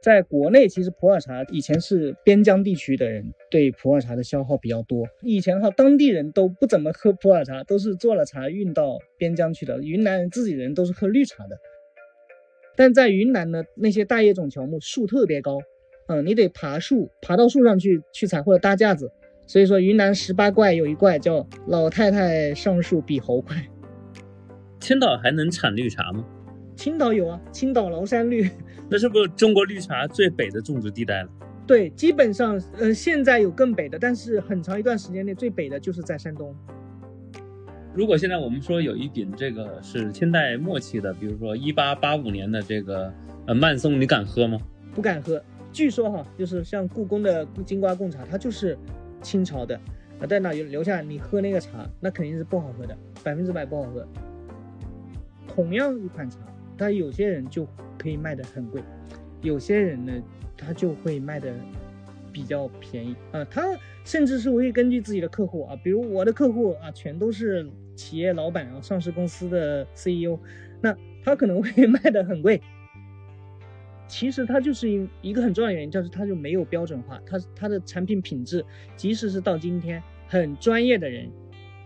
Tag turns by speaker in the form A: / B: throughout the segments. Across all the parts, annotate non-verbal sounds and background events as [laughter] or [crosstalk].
A: 在国内，其实普洱茶以前是边疆地区的人对普洱茶的消耗比较多。以前哈，当地人都不怎么喝普洱茶，都是做了茶运到边疆去的。云南人自己人都是喝绿茶的。但在云南呢，那些大叶种乔木树特别高，嗯，你得爬树，爬到树上去去采或者搭架子。所以说，云南十八怪有一怪叫老太太上树比猴快。
B: 青岛还能产绿茶吗？
A: 青岛有啊，青岛崂山绿，[laughs]
B: 那是不是中国绿茶最北的种植地带了？
A: 对，基本上，呃，现在有更北的，但是很长一段时间内最北的就是在山东。
B: 如果现在我们说有一饼这个是清代末期的，比如说一八八五年的这个呃曼松，你敢喝吗？
A: 不敢喝。据说哈，就是像故宫的金瓜贡茶，它就是清朝的，啊，在那留下你喝那个茶，那肯定是不好喝的，百分之百不好喝。同样一款茶。但有些人就可以卖的很贵，有些人呢，他就会卖的比较便宜啊。他甚至是会根据自己的客户啊，比如我的客户啊，全都是企业老板啊，上市公司的 CEO，那他可能会 [laughs] 卖的很贵。其实它就是一一个很重要的原因，就是它就没有标准化，它它的产品品质，即使是到今天很专业的人。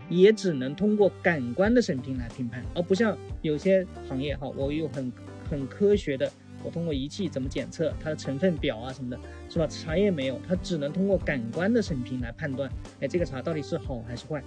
A: 也只能通过感官的审评来评判，而不像有些行业哈，我有很很科学的，我通过仪器怎么检测它的成分表啊什么的，是吧？茶叶没有，它只能通过感官的审评来判断，哎，这个茶到底是好还是坏。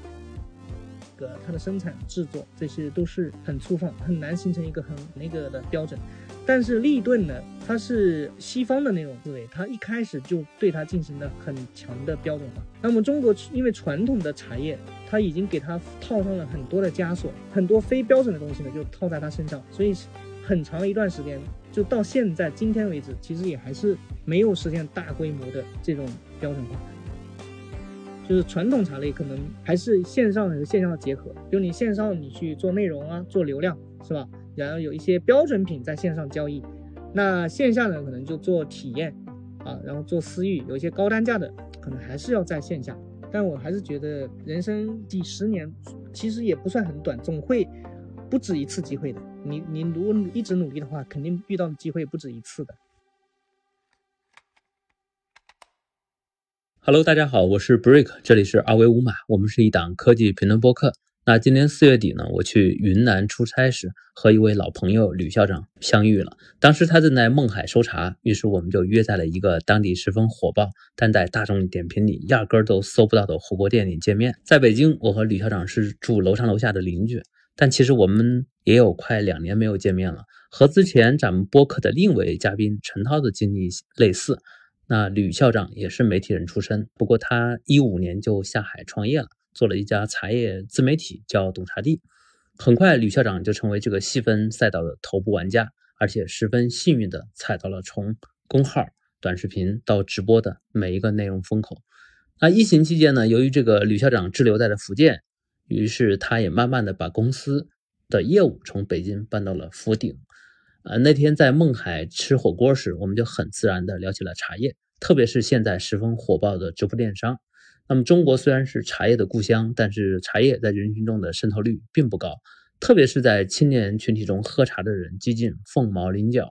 A: 个它的生产制作这些都是很粗放，很难形成一个很那个的标准。但是立顿呢，它是西方的那种思维，它一开始就对它进行了很强的标准化。那么中国因为传统的茶叶，它已经给它套上了很多的枷锁，很多非标准的东西呢就套在它身上，所以很长一段时间，就到现在今天为止，其实也还是没有实现大规模的这种标准化。就是传统茶类可能还是线上和线下的结合，就你线上你去做内容啊，做流量，是吧？然后有一些标准品在线上交易，那线下呢可能就做体验啊，然后做私域，有一些高单价的可能还是要在线下。但我还是觉得人生几十年其实也不算很短，总会不止一次机会的。你你如果一直努力的话，肯定遇到的机会不止一次的。
B: Hello，大家好，我是 Break，这里是二维五码，我们是一档科技评论播客。那今年四月底呢，我去云南出差时，和一位老朋友吕校长相遇了。当时他正在勐海收茶，于是我们就约在了一个当地十分火爆，但在大众点评里压根儿都搜不到的火锅店里见面。在北京，我和吕校长是住楼上楼下的邻居，但其实我们也有快两年没有见面了。和之前咱们播客的另一位嘉宾陈涛的经历类似，那吕校长也是媒体人出身，不过他一五年就下海创业了。做了一家茶叶自媒体，叫懂茶帝。很快，吕校长就成为这个细分赛道的头部玩家，而且十分幸运的踩到了从公号、短视频到直播的每一个内容风口。那疫情期间呢，由于这个吕校长滞留在了福建，于是他也慢慢的把公司的业务从北京搬到了福鼎。呃，那天在勐海吃火锅时，我们就很自然的聊起了茶叶，特别是现在十分火爆的直播电商。那么，中国虽然是茶叶的故乡，但是茶叶在人群中的渗透率并不高，特别是在青年群体中，喝茶的人接近凤毛麟角。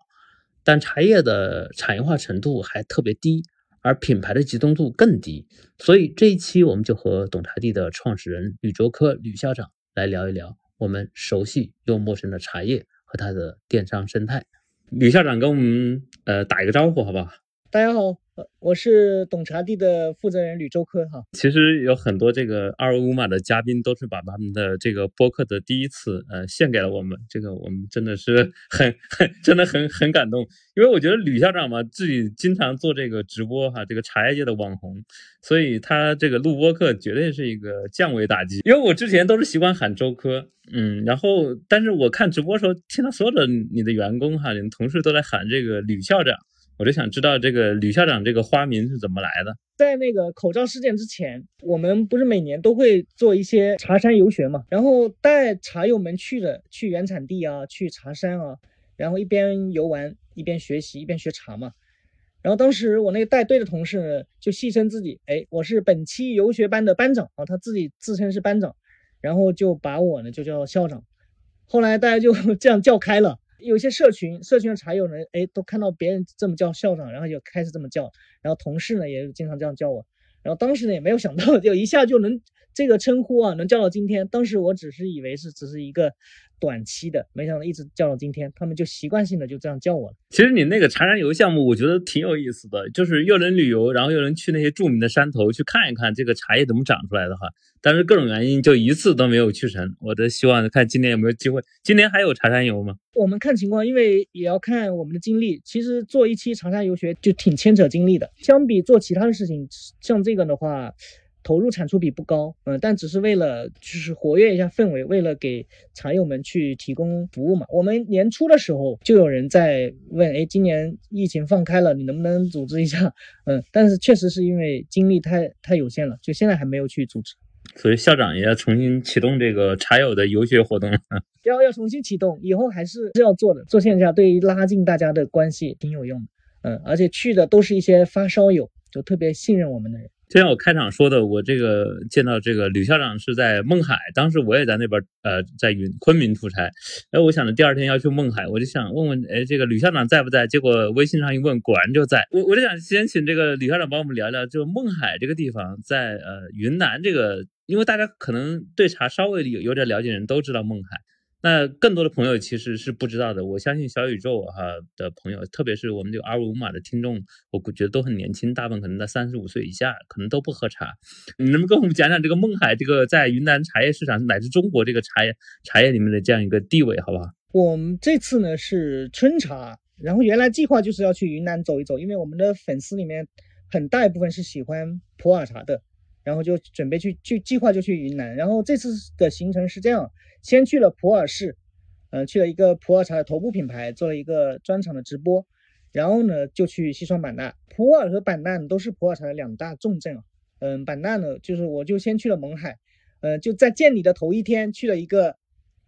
B: 但茶叶的产业化程度还特别低，而品牌的集中度更低。所以这一期我们就和懂茶帝的创始人吕卓科吕校长来聊一聊我们熟悉又陌生的茶叶和它的电商生态。吕校长跟我们呃打一个招呼，好不好？
A: 大家好。我是懂茶帝的负责人吕周科哈。
B: 其实有很多这个二维码的嘉宾都是把他们的这个播客的第一次呃献给了我们，这个我们真的是很很真的很很感动，因为我觉得吕校长嘛自己经常做这个直播哈，这个茶叶界的网红，所以他这个录播课绝对是一个降维打击。因为我之前都是习惯喊周科，嗯，然后但是我看直播时候听到所有的你的员工哈，你的同事都在喊这个吕校长。我就想知道这个吕校长这个花名是怎么来的？
A: 在那个口罩事件之前，我们不是每年都会做一些茶山游学嘛，然后带茶友们去的去原产地啊，去茶山啊，然后一边游玩一边学习一边学茶嘛。然后当时我那个带队的同事呢，就戏称自己，哎，我是本期游学班的班长啊，他自己自称是班长，然后就把我呢就叫校长。后来大家就 [laughs] 这样叫开了。有些社群，社群的茶友呢，哎，都看到别人这么叫校长，然后就开始这么叫，然后同事呢也经常这样叫我，然后当时呢也没有想到，就一下就能这个称呼啊，能叫到今天。当时我只是以为是只是一个。短期的，没想到一直叫到今天，他们就习惯性的就这样叫我了。
B: 其实你那个茶山游项目，我觉得挺有意思的，就是又能旅游，然后又能去那些著名的山头去看一看这个茶叶怎么长出来的哈。但是各种原因，就一次都没有去成。我的希望看今年有没有机会。今年还有茶山游吗？
A: 我们看情况，因为也要看我们的精力。其实做一期茶山游学就挺牵扯精力的，相比做其他的事情，像这个的话。投入产出比不高，嗯，但只是为了就是活跃一下氛围，为了给茶友们去提供服务嘛。我们年初的时候就有人在问，哎，今年疫情放开了，你能不能组织一下？嗯，但是确实是因为精力太太有限了，就现在还没有去组织。
B: 所以校长也要重新启动这个茶友的游学活动，[laughs]
A: 要要重新启动，以后还是是要做的，做线下对于拉近大家的关系挺有用的。嗯，而且去的都是一些发烧友，就特别信任我们的人。
B: 就像我开场说的，我这个见到这个吕校长是在勐海，当时我也在那边，呃，在云昆明出差。哎，我想着第二天要去勐海，我就想问问，哎，这个吕校长在不在？结果微信上一问，果然就在。我我就想先请这个吕校长帮我们聊聊，就勐海这个地方，在呃云南这个，因为大家可能对茶稍微有有点了解，人都知道勐海。那更多的朋友其实是不知道的。我相信小宇宙哈的朋友，特别是我们这个二维码的听众，我觉得都很年轻，大部分可能在三十五岁以下，可能都不喝茶。你能不能跟我们讲讲这个勐海这个在云南茶叶市场乃至中国这个茶叶茶叶里面的这样一个地位，好不好？
A: 我们这次呢是春茶，然后原来计划就是要去云南走一走，因为我们的粉丝里面很大一部分是喜欢普洱茶的。然后就准备去去计划就去云南，然后这次的行程是这样：先去了普洱市，嗯，去了一个普洱茶的头部品牌，做了一个专场的直播，然后呢就去西双版纳。普洱和版纳都是普洱茶的两大重镇啊，嗯，版纳呢就是我就先去了勐海，呃，就在见你的头一天去了一个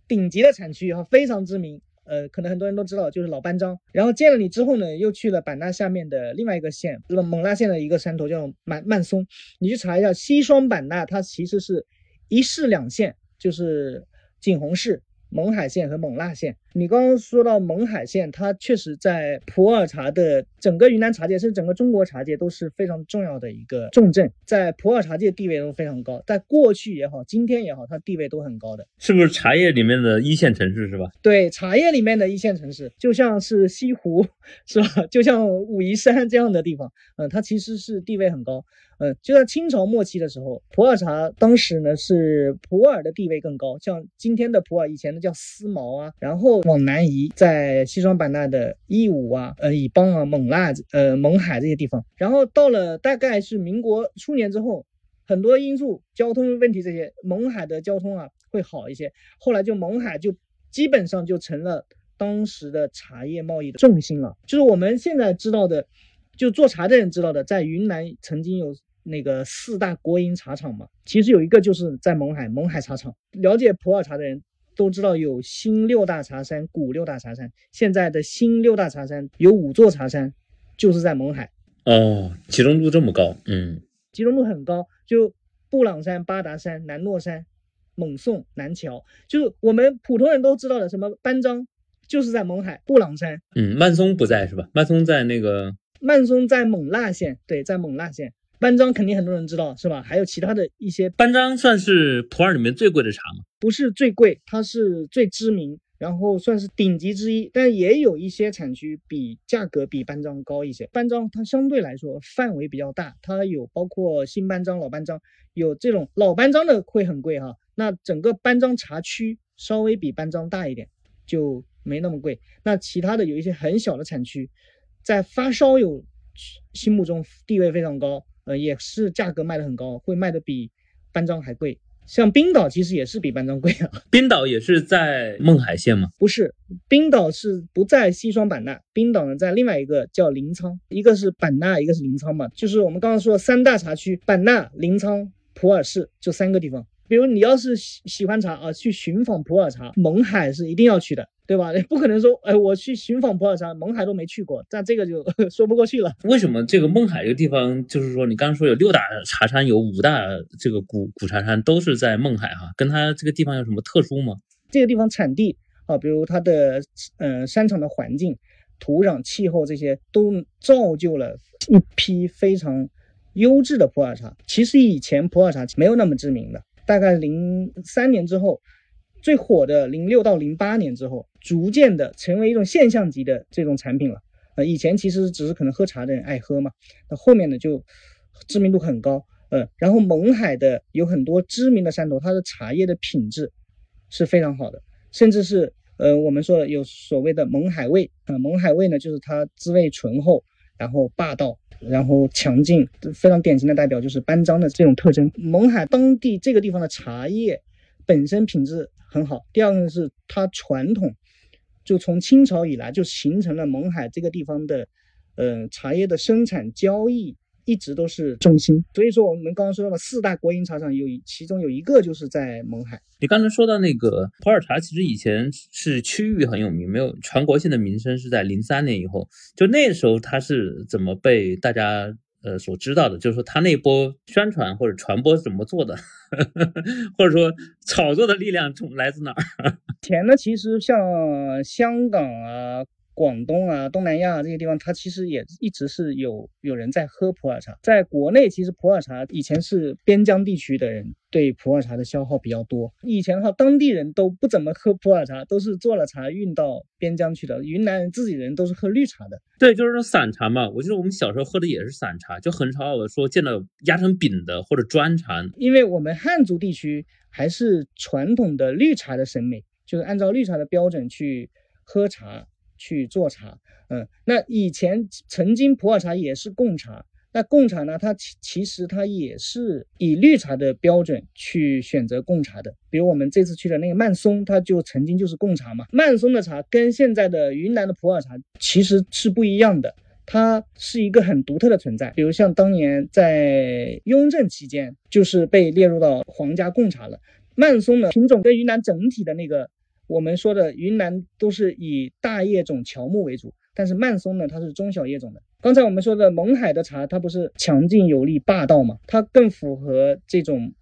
A: 顶级的产区哈，非常知名。呃，可能很多人都知道，就是老班章。然后见了你之后呢，又去了版纳下面的另外一个县，就是勐腊县的一个山头叫曼曼松。你去查一下西双版纳，它其实是一市两县，就是景洪市。勐海县和勐腊县，你刚刚说到勐海县，它确实在普洱茶的整个云南茶界，甚至整个中国茶界都是非常重要的一个重镇，在普洱茶界地位都非常高，在过去也好，今天也好，它地位都很高的，
B: 是不是茶叶里面的一线城市是吧？
A: 对，茶叶里面的一线城市，就像是西湖是吧？就像武夷山这样的地方，嗯，它其实是地位很高。嗯，就在清朝末期的时候，普洱茶当时呢是普洱的地位更高，像今天的普洱，以前的叫思茅啊，然后往南移，在西双版纳的义乌啊、呃沂邦啊、勐腊、呃勐海这些地方，然后到了大概是民国初年之后，很多因素，交通问题这些，勐海的交通啊会好一些，后来就勐海就基本上就成了当时的茶叶贸易的重心了，就是我们现在知道的，就做茶的人知道的，在云南曾经有。那个四大国营茶厂嘛，其实有一个就是在勐海，勐海茶厂。了解普洱茶的人都知道有新六大茶山、古六大茶山。现在的新六大茶山有五座茶山，就是在勐海。
B: 哦，集中度这么高，嗯，
A: 集中度很高。就布朗山、巴达山、南糯山、勐宋、南桥，就是我们普通人都知道的，什么班章，就是在勐海布朗山。
B: 嗯，曼松不在是吧？曼松在那个，
A: 曼松在勐腊县，对，在勐腊县。班章肯定很多人知道是吧？还有其他的一些
B: 班章算是普洱里面最贵的茶吗？
A: 不是最贵，它是最知名，然后算是顶级之一。但也有一些产区比价格比班章高一些。班章它相对来说范围比较大，它有包括新班章、老班章，有这种老班章的会很贵哈。那整个班章茶区稍微比班章大一点，就没那么贵。那其他的有一些很小的产区，在发烧友心目中地位非常高。呃，也是价格卖的很高，会卖的比班章还贵。像冰岛其实也是比班章贵啊。
B: 冰岛也是在勐海县吗？
A: 不是，冰岛是不在西双版纳，冰岛呢在另外一个叫临沧，一个是版纳，一个是临沧嘛。就是我们刚刚说的三大茶区，版纳、临沧、普洱市，就三个地方。比如你要是喜喜欢茶啊，去寻访普洱茶，勐海是一定要去的。对吧？不可能说，哎，我去寻访普洱茶，勐海都没去过，但这个就 [laughs] 说不过去了。
B: 为什么这个勐海这个地方，就是说你刚刚说有六大茶山，有五大这个古古茶山，都是在勐海哈？跟它这个地方有什么特殊吗？
A: 这个地方产地啊，比如它的嗯山场的环境、土壤、气候这些，都造就了一批非常优质的普洱茶。其实以前普洱茶没有那么知名的，大概零三年之后，最火的零六到零八年之后，逐渐的成为一种现象级的这种产品了。呃，以前其实只是可能喝茶的人爱喝嘛，那后面呢就知名度很高。嗯，然后勐海的有很多知名的山头，它的茶叶的品质是非常好的，甚至是呃我们说的有所谓的勐海味呃，勐海味呢就是它滋味醇厚，然后霸道，然后强劲，非常典型的代表就是班章的这种特征。勐海当地这个地方的茶叶本身品质很好，第二个呢是它传统，就从清朝以来就形成了勐海这个地方的呃茶叶的生产交易。一直都是中心，所以说我们刚刚说到了四大国营茶厂，有其中有一个就是在勐海。
B: 你刚才说到那个普洱茶，其实以前是区域很有名，没有全国性的名声，是在零三年以后，就那时候它是怎么被大家呃所知道的？就是说他那波宣传或者传播怎么做的，[laughs] 或者说炒作的力量从来自哪儿？[laughs]
A: 前呢，其实像香港啊。广东啊，东南亚这些地方，它其实也一直是有有人在喝普洱茶。在国内，其实普洱茶以前是边疆地区的人对普洱茶的消耗比较多。以前的话，当地人都不怎么喝普洱茶，都是做了茶运到边疆去的。云南人自己人都是喝绿茶的。
B: 对，就是说散茶嘛。我记得我们小时候喝的也是散茶，就很少说见到压成饼的或者砖茶。
A: 因为我们汉族地区还是传统的绿茶的审美，就是按照绿茶的标准去喝茶。去做茶，嗯，那以前曾经普洱茶也是贡茶，那贡茶呢，它其其实它也是以绿茶的标准去选择贡茶的。比如我们这次去的那个曼松，它就曾经就是贡茶嘛。曼松的茶跟现在的云南的普洱茶其实是不一样的，它是一个很独特的存在。比如像当年在雍正期间，就是被列入到皇家贡茶了。曼松的品种跟云南整体的那个。我们说的云南都是以大叶种乔木为主，但是曼松呢，它是中小叶种的。刚才我们说的勐海的茶，它不是强劲有力霸道嘛？它更符合这种，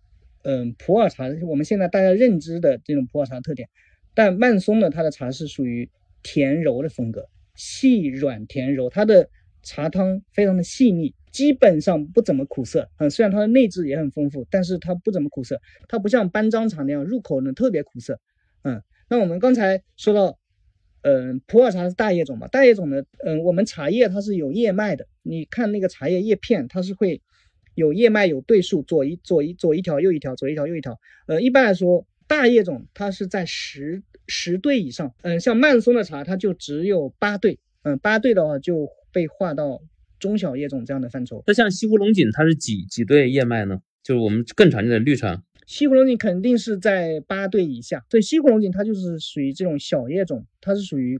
A: 嗯，普洱茶我们现在大家认知的这种普洱茶特点。但曼松呢，它的茶是属于甜柔的风格，细软甜柔，它的茶汤非常的细腻，基本上不怎么苦涩。嗯，虽然它的内质也很丰富，但是它不怎么苦涩，它不像班章茶那样入口呢特别苦涩。嗯。那我们刚才说到，嗯，普洱茶是大叶种嘛？大叶种呢，嗯，我们茶叶它是有叶脉的。你看那个茶叶叶片，它是会有叶脉有对数，左一左一左一条，右一条，左一条右一条。呃，一般来说，大叶种它是在十十对以上。嗯，像曼松的茶，它就只有八对。嗯，八对的话就被划到中小叶种这样的范畴。
B: 那像西湖龙井，它是几几对叶脉呢？就是我们更常见的绿茶。
A: 西湖龙井肯定是在八对以下，所以西湖龙井它就是属于这种小叶种，它是属于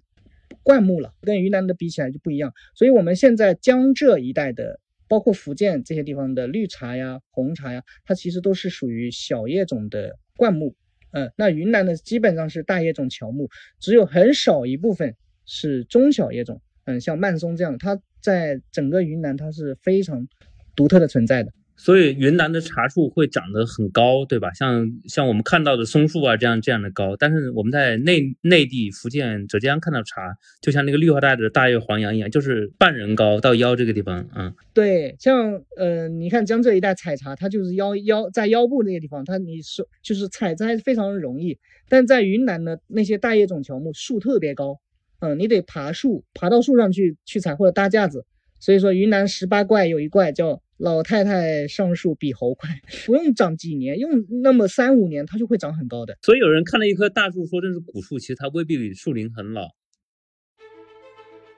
A: 灌木了，跟云南的比起来就不一样。所以我们现在江浙一带的，包括福建这些地方的绿茶呀、红茶呀，它其实都是属于小叶种的灌木。嗯，那云南的基本上是大叶种乔木，只有很少一部分是中小叶种。嗯，像曼松这样，它在整个云南它是非常独特的存在的。
B: 所以云南的茶树会长得很高，对吧？像像我们看到的松树啊，这样这样的高。但是我们在内内地福建、浙江看到茶，就像那个绿化带的大叶黄杨一样，就是半人高到腰这个地方。嗯，
A: 对，像呃，你看江浙一带采茶，它就是腰腰在腰部那个地方，它你是就是采摘非常容易。但在云南呢，那些大叶种乔木树特别高，嗯，你得爬树，爬到树上去去采或者搭架子。所以说，云南十八怪有一怪叫。老太太上树比猴快，不用长几年，用那么三五年，它就会长很高的。
B: 所以有人看了一棵大树，说这是古树，其实它未必树龄很老。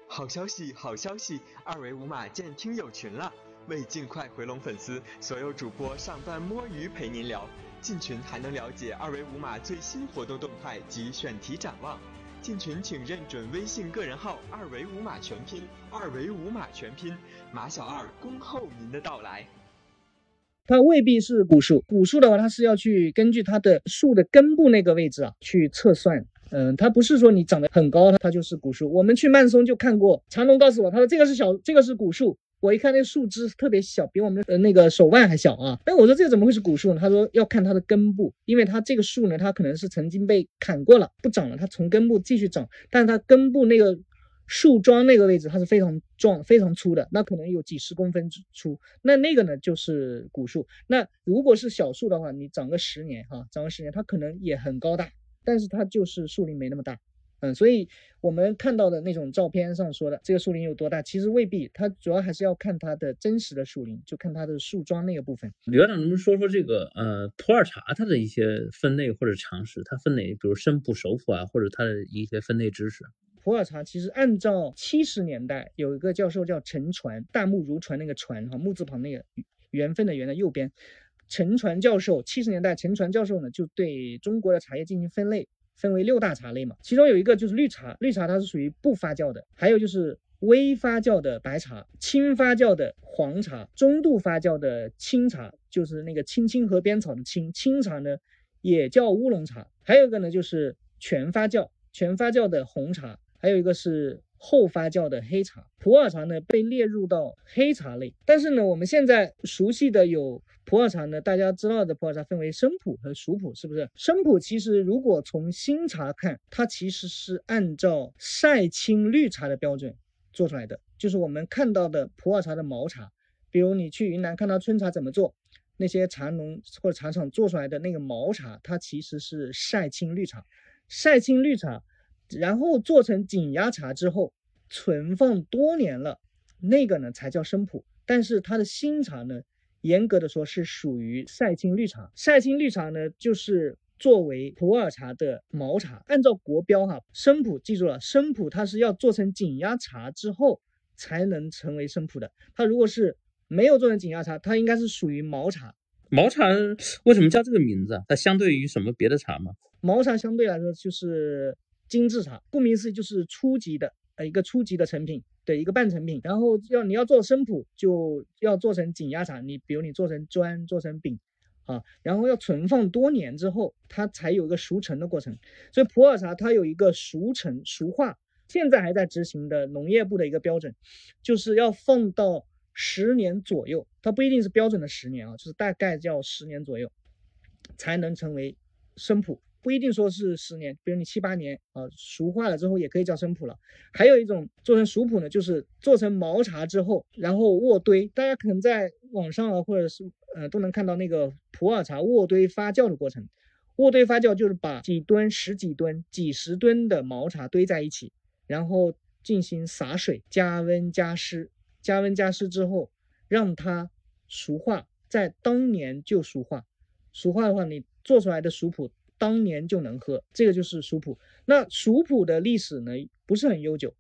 C: 好消息，好消息，二维码建听友群了。为尽快回笼粉丝，所有主播上班摸鱼陪您聊。进群还能了解二维码最新活动动态及选题展望。进群请认准微信个人号二维五码全拼，二维五码全拼，马小二恭候您的到来。
A: 它未必是古树，古树的话，它是要去根据它的树的根部那个位置啊去测算。嗯，它不是说你长得很高，它它就是古树。我们去曼松就看过，长龙告诉我，他说这个是小，这个是古树，我一看那树枝特别小，比我们的那个手腕还小啊。哎，我说这怎么会是古树呢？他说要看它的根部，因为它这个树呢，它可能是曾经被砍过了，不长了，它从根部继续长，但是它根部那个树桩那个位置它是非常壮、非常粗的，那可能有几十公分粗。那那个呢就是古树。那如果是小树的话，你长个十年哈，长个十年，它可能也很高大，但是它就是树龄没那么大。嗯，所以我们看到的那种照片上说的这个树林有多大，其实未必，它主要还是要看它的真实的树林，就看它的树桩那个部分。
B: 刘院长，能不能说说这个呃普洱茶它的一些分类或者常识？它分哪，比如生普、熟普啊，或者它的一些分类知识？
A: 普洱茶其实按照七十年代有一个教授叫陈传，大木如传那个传哈木字旁那个缘分的缘的右边，陈传教授七十年代陈传教授呢就对中国的茶叶进行分类。分为六大茶类嘛，其中有一个就是绿茶，绿茶它是属于不发酵的，还有就是微发酵的白茶，轻发酵的黄茶，中度发酵的青茶，就是那个青青河边草的青青茶呢，也叫乌龙茶，还有一个呢就是全发酵，全发酵的红茶，还有一个是。后发酵的黑茶，普洱茶呢被列入到黑茶类。但是呢，我们现在熟悉的有普洱茶呢，大家知道的普洱茶分为生普和熟普，是不是？生普其实如果从新茶看，它其实是按照晒青绿茶的标准做出来的，就是我们看到的普洱茶的毛茶。比如你去云南看到春茶怎么做，那些茶农或者茶厂做出来的那个毛茶，它其实是晒青绿茶，晒青绿茶。然后做成紧压茶之后，存放多年了，那个呢才叫生普。但是它的新茶呢，严格的说是属于晒青绿茶。晒青绿茶呢，就是作为普洱茶的毛茶。按照国标哈，生普记住了，生普它是要做成紧压茶之后才能成为生普的。它如果是没有做成紧压茶，它应该是属于毛茶。
B: 毛茶为什么叫这个名字？它相对于什么别的茶吗？
A: 毛茶相对来说就是。精致茶，顾名思义就是初级的，呃，一个初级的成品的一个半成品。然后要你要做生普，就要做成紧压茶。你比如你做成砖，做成饼，啊，然后要存放多年之后，它才有一个熟成的过程。所以普洱茶它有一个熟成熟化，现在还在执行的农业部的一个标准，就是要放到十年左右，它不一定是标准的十年啊，就是大概叫十年左右，才能成为生普。不一定说是十年，比如你七八年啊，熟化了之后也可以叫生普了。还有一种做成熟普呢，就是做成毛茶之后，然后卧堆。大家可能在网上啊，或者是呃都能看到那个普洱茶卧堆发酵的过程。卧堆发酵就是把几吨、十几吨、几十吨的毛茶堆在一起，然后进行洒水、加温加湿。加温加湿之后，让它熟化，在当年就熟化。熟化的话，你做出来的熟普。当年就能喝，这个就是熟普。那熟普的历史呢，不是很悠久，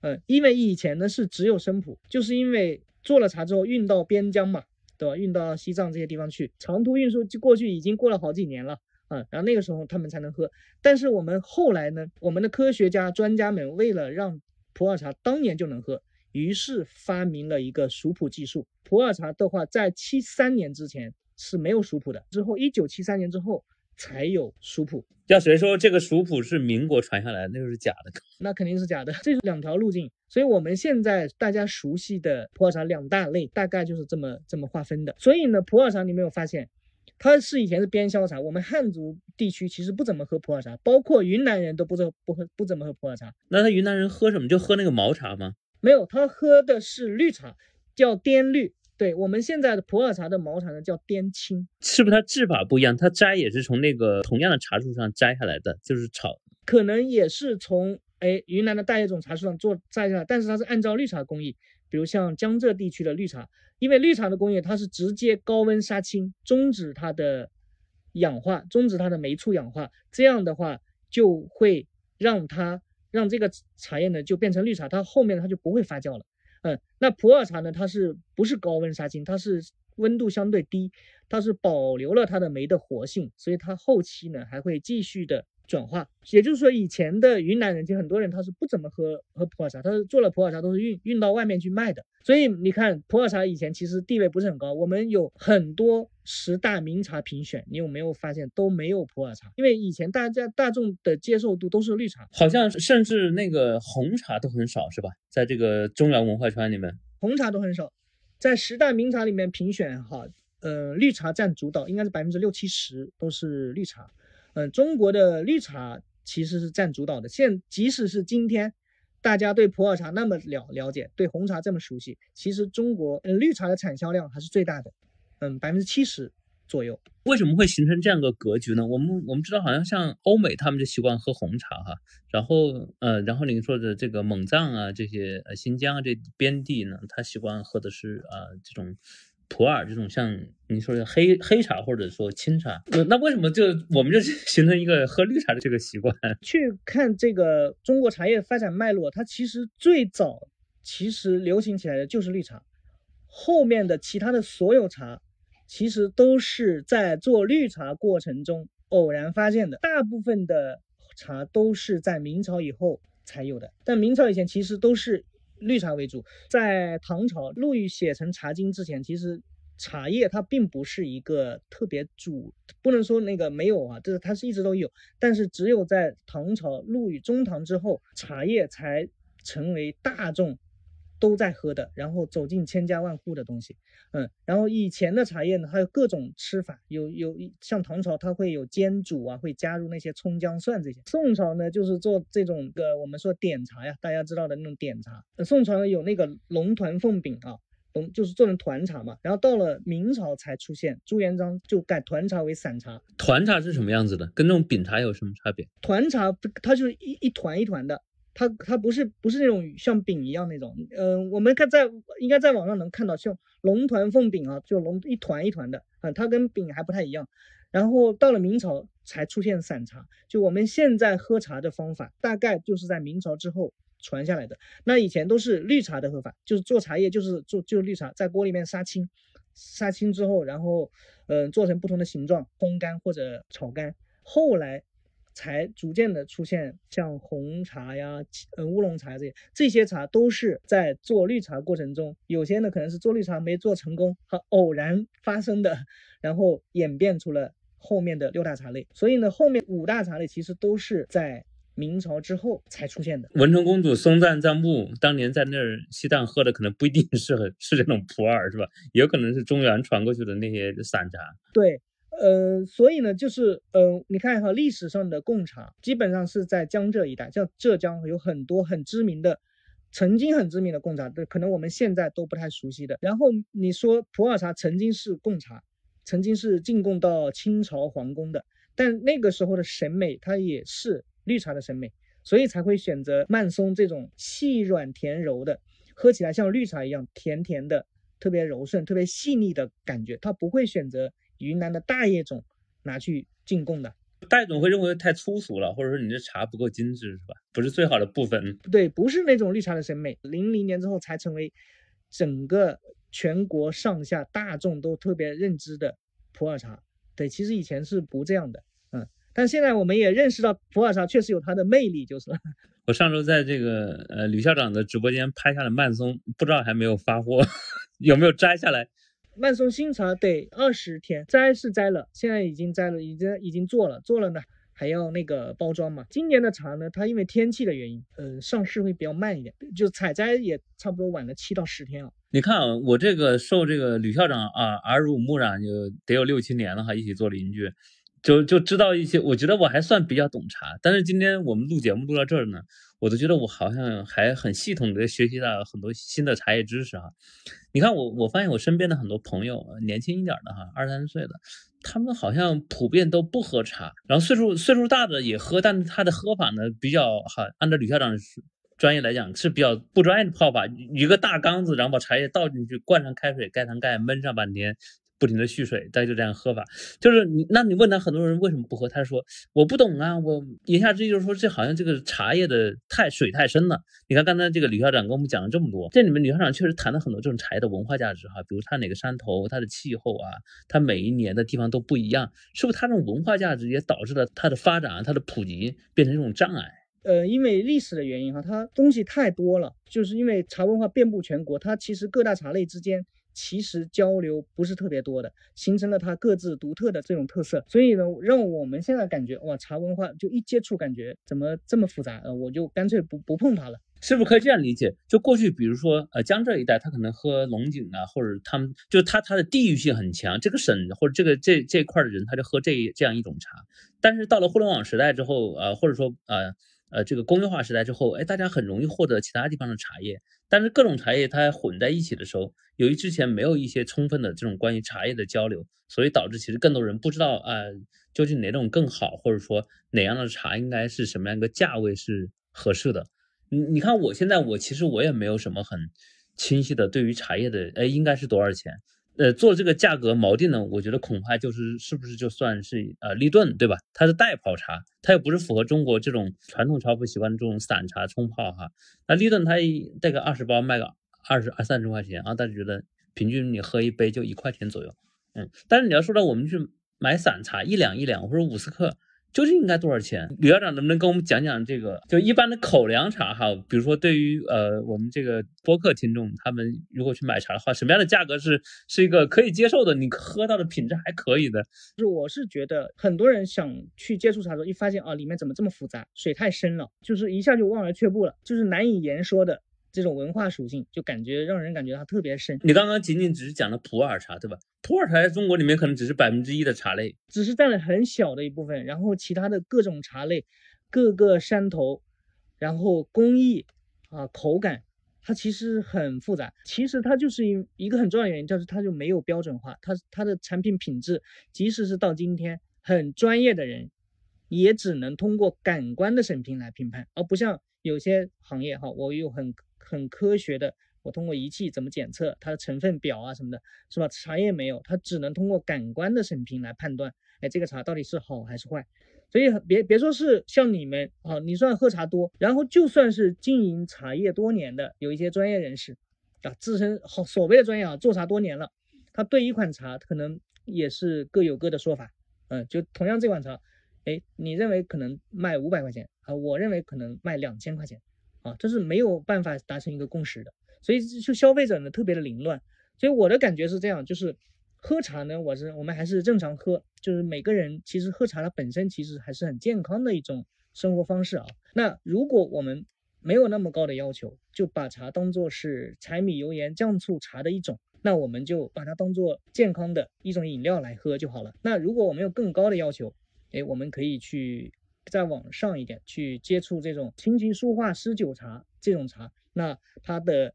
A: 嗯，因为以前呢是只有生普，就是因为做了茶之后运到边疆嘛，对吧？运到西藏这些地方去，长途运输就过去已经过了好几年了，嗯，然后那个时候他们才能喝。但是我们后来呢，我们的科学家专家们为了让普洱茶当年就能喝，于是发明了一个熟普技术。普洱茶的话，在七三年之前是没有熟普的，之后一九七三年之后。才有熟普，
B: 要谁说这个熟普是民国传下来，那就是假的，
A: 那肯定是假的。这是两条路径，所以我们现在大家熟悉的普洱茶两大类，大概就是这么这么划分的。所以呢，普洱茶你没有发现，它是以前是边销茶，我们汉族地区其实不怎么喝普洱茶，包括云南人都不怎不喝不怎么喝普洱茶。
B: 那他云南人喝什么？就喝那个毛茶吗？
A: 没有，他喝的是绿茶，叫滇绿。对我们现在的普洱茶的毛茶呢，叫滇青，
B: 是不是它制法不一样？它摘也是从那个同样的茶树上摘下来的，就是炒，
A: 可能也是从哎云南的大叶种茶树上做摘下来，但是它是按照绿茶工艺，比如像江浙地区的绿茶，因为绿茶的工艺它是直接高温杀青，终止它的氧化，终止它的酶促氧化，这样的话就会让它让这个茶叶呢就变成绿茶，它后面它就不会发酵了。嗯，那普洱茶呢？它是不是高温杀青？它是温度相对低，它是保留了它的酶的活性，所以它后期呢还会继续的转化。也就是说，以前的云南人，其实很多人他是不怎么喝喝普洱茶，他是做了普洱茶都是运运到外面去卖的。所以你看，普洱茶以前其实地位不是很高。我们有很多十大名茶评选，你有没有发现都没有普洱茶？因为以前大家大众的接受度都是绿茶，
B: 好像甚至那个红茶都很少，是吧？在这个中原文化圈里面，
A: 红茶都很少。在十大名茶里面评选哈，呃，绿茶占主导，应该是百分之六七十都是绿茶。嗯，中国的绿茶其实是占主导的。现即使是今天，大家对普洱茶那么了了解，对红茶这么熟悉，其实中国嗯绿茶的产销量还是最大的，嗯，百分之七十。左右，
B: 为什么会形成这样个格局呢？我们我们知道，好像像欧美他们就习惯喝红茶哈，然后呃，然后您说的这个蒙藏啊，这些呃新疆啊这边地呢，他习惯喝的是啊这种普洱这种像你说的黑黑茶或者说清茶，那为什么就我们就 [laughs] 形成一个喝绿茶的这个习惯？[laughs]
A: 去看这个中国茶叶发展脉络，它其实最早其实流行起来的就是绿茶，后面的其他的所有茶。其实都是在做绿茶过程中偶然发现的，大部分的茶都是在明朝以后才有的。但明朝以前其实都是绿茶为主，在唐朝陆羽写成《茶经》之前，其实茶叶它并不是一个特别主，不能说那个没有啊，就是它是一直都有，但是只有在唐朝陆羽中唐之后，茶叶才成为大众。都在喝的，然后走进千家万户的东西，嗯，然后以前的茶叶呢，它有各种吃法，有有像唐朝它会有煎煮啊，会加入那些葱姜蒜这些。宋朝呢，就是做这种个我们说点茶呀，大家知道的那种点茶。宋朝呢有那个龙团凤饼啊，龙就是做成团茶嘛。然后到了明朝才出现，朱元璋就改团茶为散茶。
B: 团茶是什么样子的？跟那种饼茶有什么差别？
A: 团茶它就是一一团一团的。它它不是不是那种像饼一样那种，嗯，我们看在应该在网上能看到像龙团凤饼啊，就龙一团一团的啊，它跟饼还不太一样。然后到了明朝才出现散茶，就我们现在喝茶的方法，大概就是在明朝之后传下来的。那以前都是绿茶的喝法，就是做茶叶就是做就是绿茶，在锅里面杀青，杀青之后，然后嗯做成不同的形状，烘干或者炒干，后来。才逐渐的出现像红茶呀、嗯乌龙茶这些，这些茶都是在做绿茶过程中，有些呢可能是做绿茶没做成功和偶然发生的，然后演变出了后面的六大茶类。所以呢，后面五大茶类其实都是在明朝之后才出现的。
B: 文成公主松赞赞布当年在那儿西藏喝的，可能不一定是很是这种普洱，是吧？也有可能是中原传过去的那些散茶。
A: 对。呃，所以呢，就是呃，你看哈，历史上的贡茶基本上是在江浙一带，像浙江有很多很知名的，曾经很知名的贡茶，对，可能我们现在都不太熟悉的。然后你说普洱茶曾经是贡茶，曾经是进贡到清朝皇宫的，但那个时候的审美它也是绿茶的审美，所以才会选择曼松这种细软甜柔的，喝起来像绿茶一样甜甜的，特别柔顺、特别细腻的感觉，它不会选择。云南的大叶种拿去进贡的，
B: 大叶种会认为太粗俗了，或者说你这茶不够精致，是吧？不是最好的部分。
A: 对，不是那种绿茶的审美。零零年之后才成为整个全国上下大众都特别认知的普洱茶。对，其实以前是不这样的，嗯。但现在我们也认识到普洱茶确实有它的魅力，就是。[laughs]
B: 我上周在这个呃吕校长的直播间拍下了曼松，不知道还没有发货，[laughs] 有没有摘下来？
A: 曼松新茶得二十天摘是摘了，现在已经摘了，已经已经做了，做了呢还要那个包装嘛。今年的茶呢，它因为天气的原因，呃，上市会比较慢一点，就采摘也差不多晚了七到十天啊。
B: 你看啊，我这个受这个吕校长啊耳濡目染，就得有六七年了哈，一起做邻居。就就知道一些，我觉得我还算比较懂茶。但是今天我们录节目录到这儿呢，我都觉得我好像还很系统的学习到很多新的茶叶知识哈。你看我，我发现我身边的很多朋友，年轻一点的哈，二三十岁的，他们好像普遍都不喝茶。然后岁数岁数大的也喝，但是他的喝法呢比较哈，按照吕校长专业来讲是比较不专业的泡法，一个大缸子，然后把茶叶倒进去，灌上开水，盖上盖，焖上半天。不停的蓄水，大家就这样喝法，就是你，那你问他很多人为什么不喝，他说我不懂啊，我言下之意就是说这好像这个茶叶的太水太深了。你看刚才这个吕校长跟我们讲了这么多，这里面吕校长确实谈了很多这种茶叶的文化价值哈，比如它哪个山头，它的气候啊，它每一年的地方都不一样，是不是它这种文化价值也导致了它的发展啊，它的普及变成一种障碍？
A: 呃，因为历史的原因哈，它东西太多了，就是因为茶文化遍布全国，它其实各大茶类之间。其实交流不是特别多的，形成了它各自独特的这种特色。所以呢，让我们现在感觉哇，茶文化就一接触感觉怎么这么复杂？呃，我就干脆不不碰它了。
B: 是不是可以这样理解？就过去，比如说呃江浙一带，他可能喝龙井啊，或者他们就他他的地域性很强，这个省或者这个这这块的人，他就喝这这样一种茶。但是到了互联网时代之后，呃或者说呃呃这个工业化时代之后，哎，大家很容易获得其他地方的茶叶，但是各种茶叶它混在一起的时候，由于之前没有一些充分的这种关于茶叶的交流，所以导致其实更多人不知道啊究竟哪种更好，或者说哪样的茶应该是什么样一个价位是合适的。你你看，我现在我其实我也没有什么很清晰的对于茶叶的，哎，应该是多少钱？呃，做这个价格锚定呢，我觉得恐怕就是是不是就算是呃立顿对吧？它是代泡茶，它又不是符合中国这种传统消费习惯这种散茶冲泡哈。那立顿它带个二十包卖个二十二三十块钱啊，大家觉得平均你喝一杯就一块钱左右，嗯。但是你要说到我们去买散茶一两一两或者五十克。究竟应该多少钱？李校长能不能跟我们讲讲这个？就一般的口粮茶哈，比如说对于呃我们这个播客听众，他们如果去买茶的话，什么样的价格是是一个可以接受的？你喝到的品质还可以的？
A: 就我是觉得很多人想去接触茶的时候，一发现啊里面怎么这么复杂，水太深了，就是一下就望而却步了，就是难以言说的。这种文化属性就感觉让人感觉它特别深。
B: 你刚刚仅仅只是讲了普洱茶，对吧？普洱茶在中国里面可能只是百分之一的茶类，
A: 只是占了很小的一部分。然后其他的各种茶类，各个山头，然后工艺啊，口感，它其实很复杂。其实它就是一一个很重要的原因，就是它就没有标准化。它它的产品品质，即使是到今天很专业的人，也只能通过感官的审评来评判，而不像有些行业哈，我有很。很科学的，我通过仪器怎么检测它的成分表啊什么的，是吧？茶叶没有，它只能通过感官的审评来判断，哎，这个茶到底是好还是坏。所以别别说是像你们啊，你算喝茶多，然后就算是经营茶叶多年的，有一些专业人士啊，自身好所谓的专业啊，做茶多年了，他对一款茶可能也是各有各的说法。嗯，就同样这款茶，哎，你认为可能卖五百块钱啊，我认为可能卖两千块钱。啊，这是没有办法达成一个共识的，所以就消费者呢特别的凌乱。所以我的感觉是这样，就是喝茶呢，我是我们还是正常喝，就是每个人其实喝茶它本身其实还是很健康的一种生活方式啊。那如果我们没有那么高的要求，就把茶当做是柴米油盐酱醋茶的一种，那我们就把它当做健康的一种饮料来喝就好了。那如果我们有更高的要求，哎，我们可以去。再往上一点去接触这种琴棋书画诗酒茶这种茶，那它的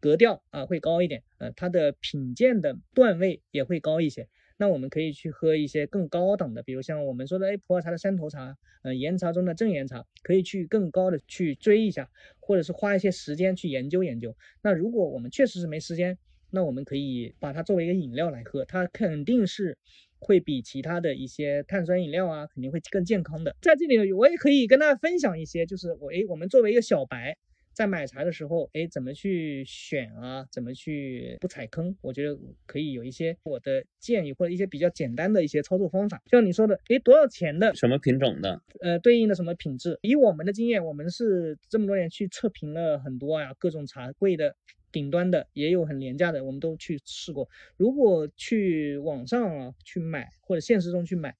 A: 格调啊会高一点，呃，它的品鉴的段位也会高一些。那我们可以去喝一些更高档的，比如像我们说的哎普洱茶的山头茶，呃岩茶中的正岩茶，可以去更高的去追一下，或者是花一些时间去研究研究。那如果我们确实是没时间，那我们可以把它作为一个饮料来喝，它肯定是。会比其他的一些碳酸饮料啊，肯定会更健康的。在这里，我也可以跟大家分享一些，就是我诶，我们作为一个小白，在买茶的时候，诶，怎么去选啊？怎么去不踩坑？我觉得可以有一些我的建议，或者一些比较简单的一些操作方法。就像你说的，诶，多少钱的？
B: 什么品种的？
A: 呃，对应的什么品质？以我们的经验，我们是这么多年去测评了很多呀，各种茶贵的。顶端的也有很廉价的，我们都去试过。如果去网上啊去买，或者现实中去买，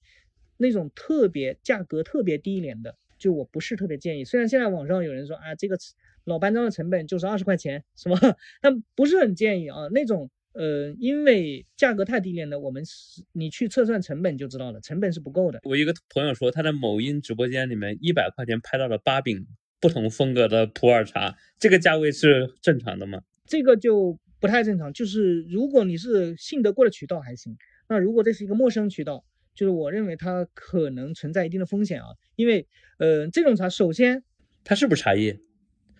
A: 那种特别价格特别低廉的，就我不是特别建议。虽然现在网上有人说啊，这个老班章的成本就是二十块钱，是吧？[laughs] 但不是很建议啊。那种呃，因为价格太低廉的，我们你去测算成本就知道了，成本是不够的。
B: 我一个朋友说，他在某音直播间里面一百块钱拍到了八饼不同风格的普洱茶，这个价位是正常的吗？
A: 这个就不太正常，就是如果你是信得过的渠道还行，那如果这是一个陌生渠道，就是我认为它可能存在一定的风险啊，因为呃这种茶首先
B: 它是不是茶叶，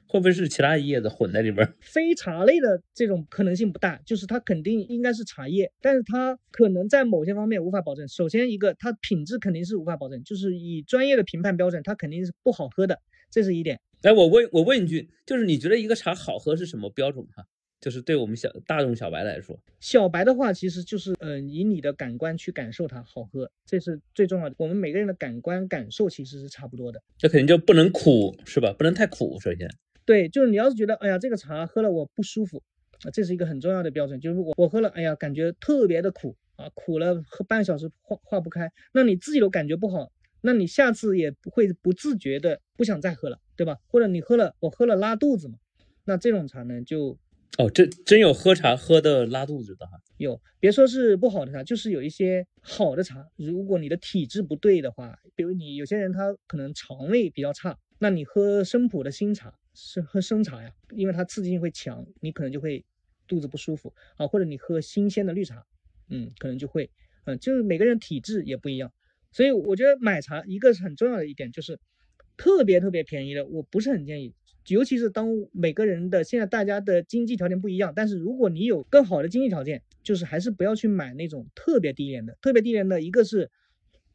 B: 会不会是其他叶子混在里边？
A: 非茶类的这种可能性不大，就是它肯定应该是茶叶，但是它可能在某些方面无法保证。首先一个它品质肯定是无法保证，就是以专业的评判标准，它肯定是不好喝的，这是一点。
B: 哎，我问，我问一句，就是你觉得一个茶好喝是什么标准哈？就是对我们小大众小白来说，
A: 小白的话，其实就是，嗯，以你的感官去感受它好喝，这是最重要的。我们每个人的感官感受其实是差不多的。
B: 这肯定就不能苦，是吧？不能太苦，首先。
A: 对，就是你要是觉得，哎呀，这个茶喝了我不舒服，啊，这是一个很重要的标准。就是我我喝了，哎呀，感觉特别的苦啊，苦了喝半小时化化不开，那你自己都感觉不好。那你下次也不会不自觉的不想再喝了，对吧？或者你喝了，我喝了拉肚子嘛，那这种茶呢就
B: 哦，这真有喝茶喝的拉肚子的哈。
A: 有，别说是不好的茶，就是有一些好的茶，如果你的体质不对的话，比如你有些人他可能肠胃比较差，那你喝生普的新茶是喝生茶呀，因为它刺激性会强，你可能就会肚子不舒服啊，或者你喝新鲜的绿茶，嗯，可能就会，嗯，就是每个人体质也不一样。所以我觉得买茶一个是很重要的一点，就是特别特别便宜的，我不是很建议。尤其是当每个人的现在大家的经济条件不一样，但是如果你有更好的经济条件，就是还是不要去买那种特别低廉的。特别低廉的一个是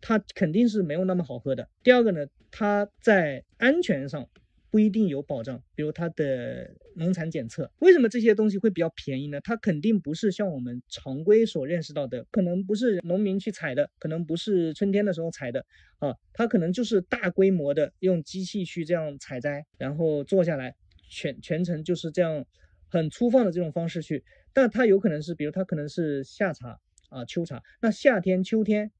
A: 它肯定是没有那么好喝的，第二个呢，它在安全上。不一定有保障，比如它的农残检测，为什么这些东西会比较便宜呢？它肯定不是像我们常规所认识到的，可能不是农民去采的，可能不是春天的时候采的啊，它可能就是大规模的用机器去这样采摘，然后做下来，全全程就是这样很粗放的这种方式去，但它有可能是，比如它可能是夏茶啊秋茶，那夏天秋天，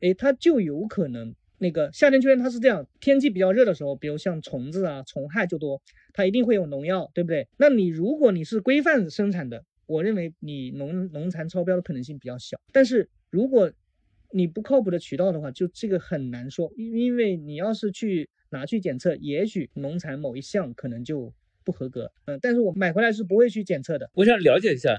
A: 哎，它就有可能。那个夏天、秋天它是这样，天气比较热的时候，比如像虫子啊、虫害就多，它一定会有农药，对不对？那你如果你是规范生产的，我认为你农农残超标的可能性比较小。但是如果你不靠谱的渠道的话，就这个很难说，因为你要是去拿去检测，也许农残某一项可能就不合格。嗯，但是我买回来是不会去检测的。
B: 我想了解一下。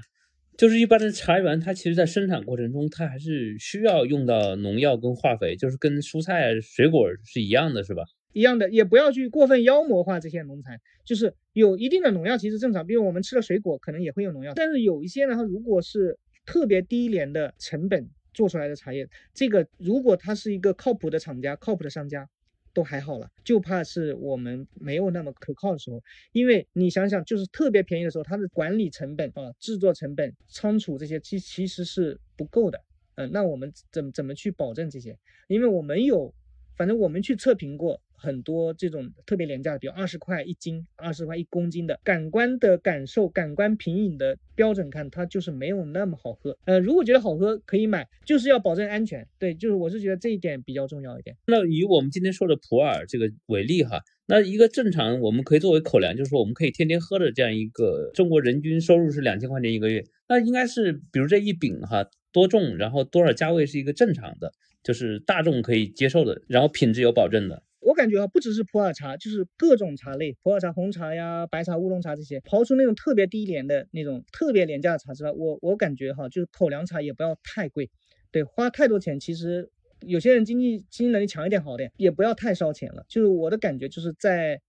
B: 就是一般的茶园，它其实在生产过程中，它还是需要用到农药跟化肥，就是跟蔬菜水果是一样的，是吧？
A: 一样的，也不要去过分妖魔化这些农残，就是有一定的农药其实正常，比如我们吃的水果可能也会有农药，但是有一些呢，它如果是特别低廉的成本做出来的茶叶，这个如果它是一个靠谱的厂家、靠谱的商家。都还好了，就怕是我们没有那么可靠的时候。因为你想想，就是特别便宜的时候，它的管理成本啊、制作成本、仓储这些，其其实是不够的。嗯，那我们怎怎么去保证这些？因为我们有，反正我们去测评过。很多这种特别廉价的，比如二十块一斤、二十块一公斤的，感官的感受、感官品饮的标准看，它就是没有那么好喝。呃，如果觉得好喝可以买，就是要保证安全。对，就是我是觉得这一点比较重要一点。
B: 那以我们今天说的普洱这个为例哈，那一个正常我们可以作为口粮，就是说我们可以天天喝的这样一个中国人均收入是两千块钱一个月，那应该是比如这一饼哈多重，然后多少价位是一个正常的，就是大众可以接受的，然后品质有保证的。
A: 我感觉啊，不只是普洱茶，就是各种茶类，普洱茶、红茶呀、白茶、乌龙茶这些，刨出那种特别低廉的那种特别廉价的茶之外，我我感觉哈，就是口粮茶也不要太贵，对，花太多钱，其实有些人经济经济能力强一点好点，也不要太烧钱了。就是我的感觉，就是在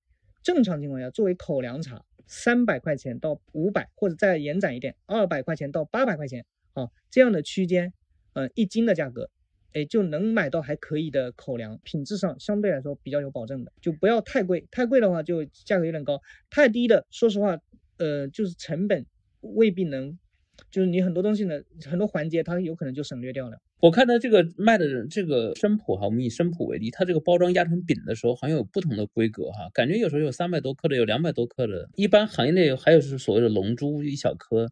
A: 正常情况下，作为口粮茶，三百块钱到五百，或者再延展一点，二百块钱到八百块钱啊这样的区间，嗯，一斤的价格。哎，就能买到还可以的口粮，品质上相对来说比较有保证的，就不要太贵，太贵的话就价格有点高，太低的，说实话，呃，就是成本未必能，就是你很多东西呢，很多环节它有可能就省略掉了。
B: 我看到这个卖的这个生普哈，我们以生普为例，它这个包装压成饼的时候，好像有不同的规格哈，感觉有时候有三百多克的，有两百多克的，一般行业内还有是所谓的龙珠一小颗，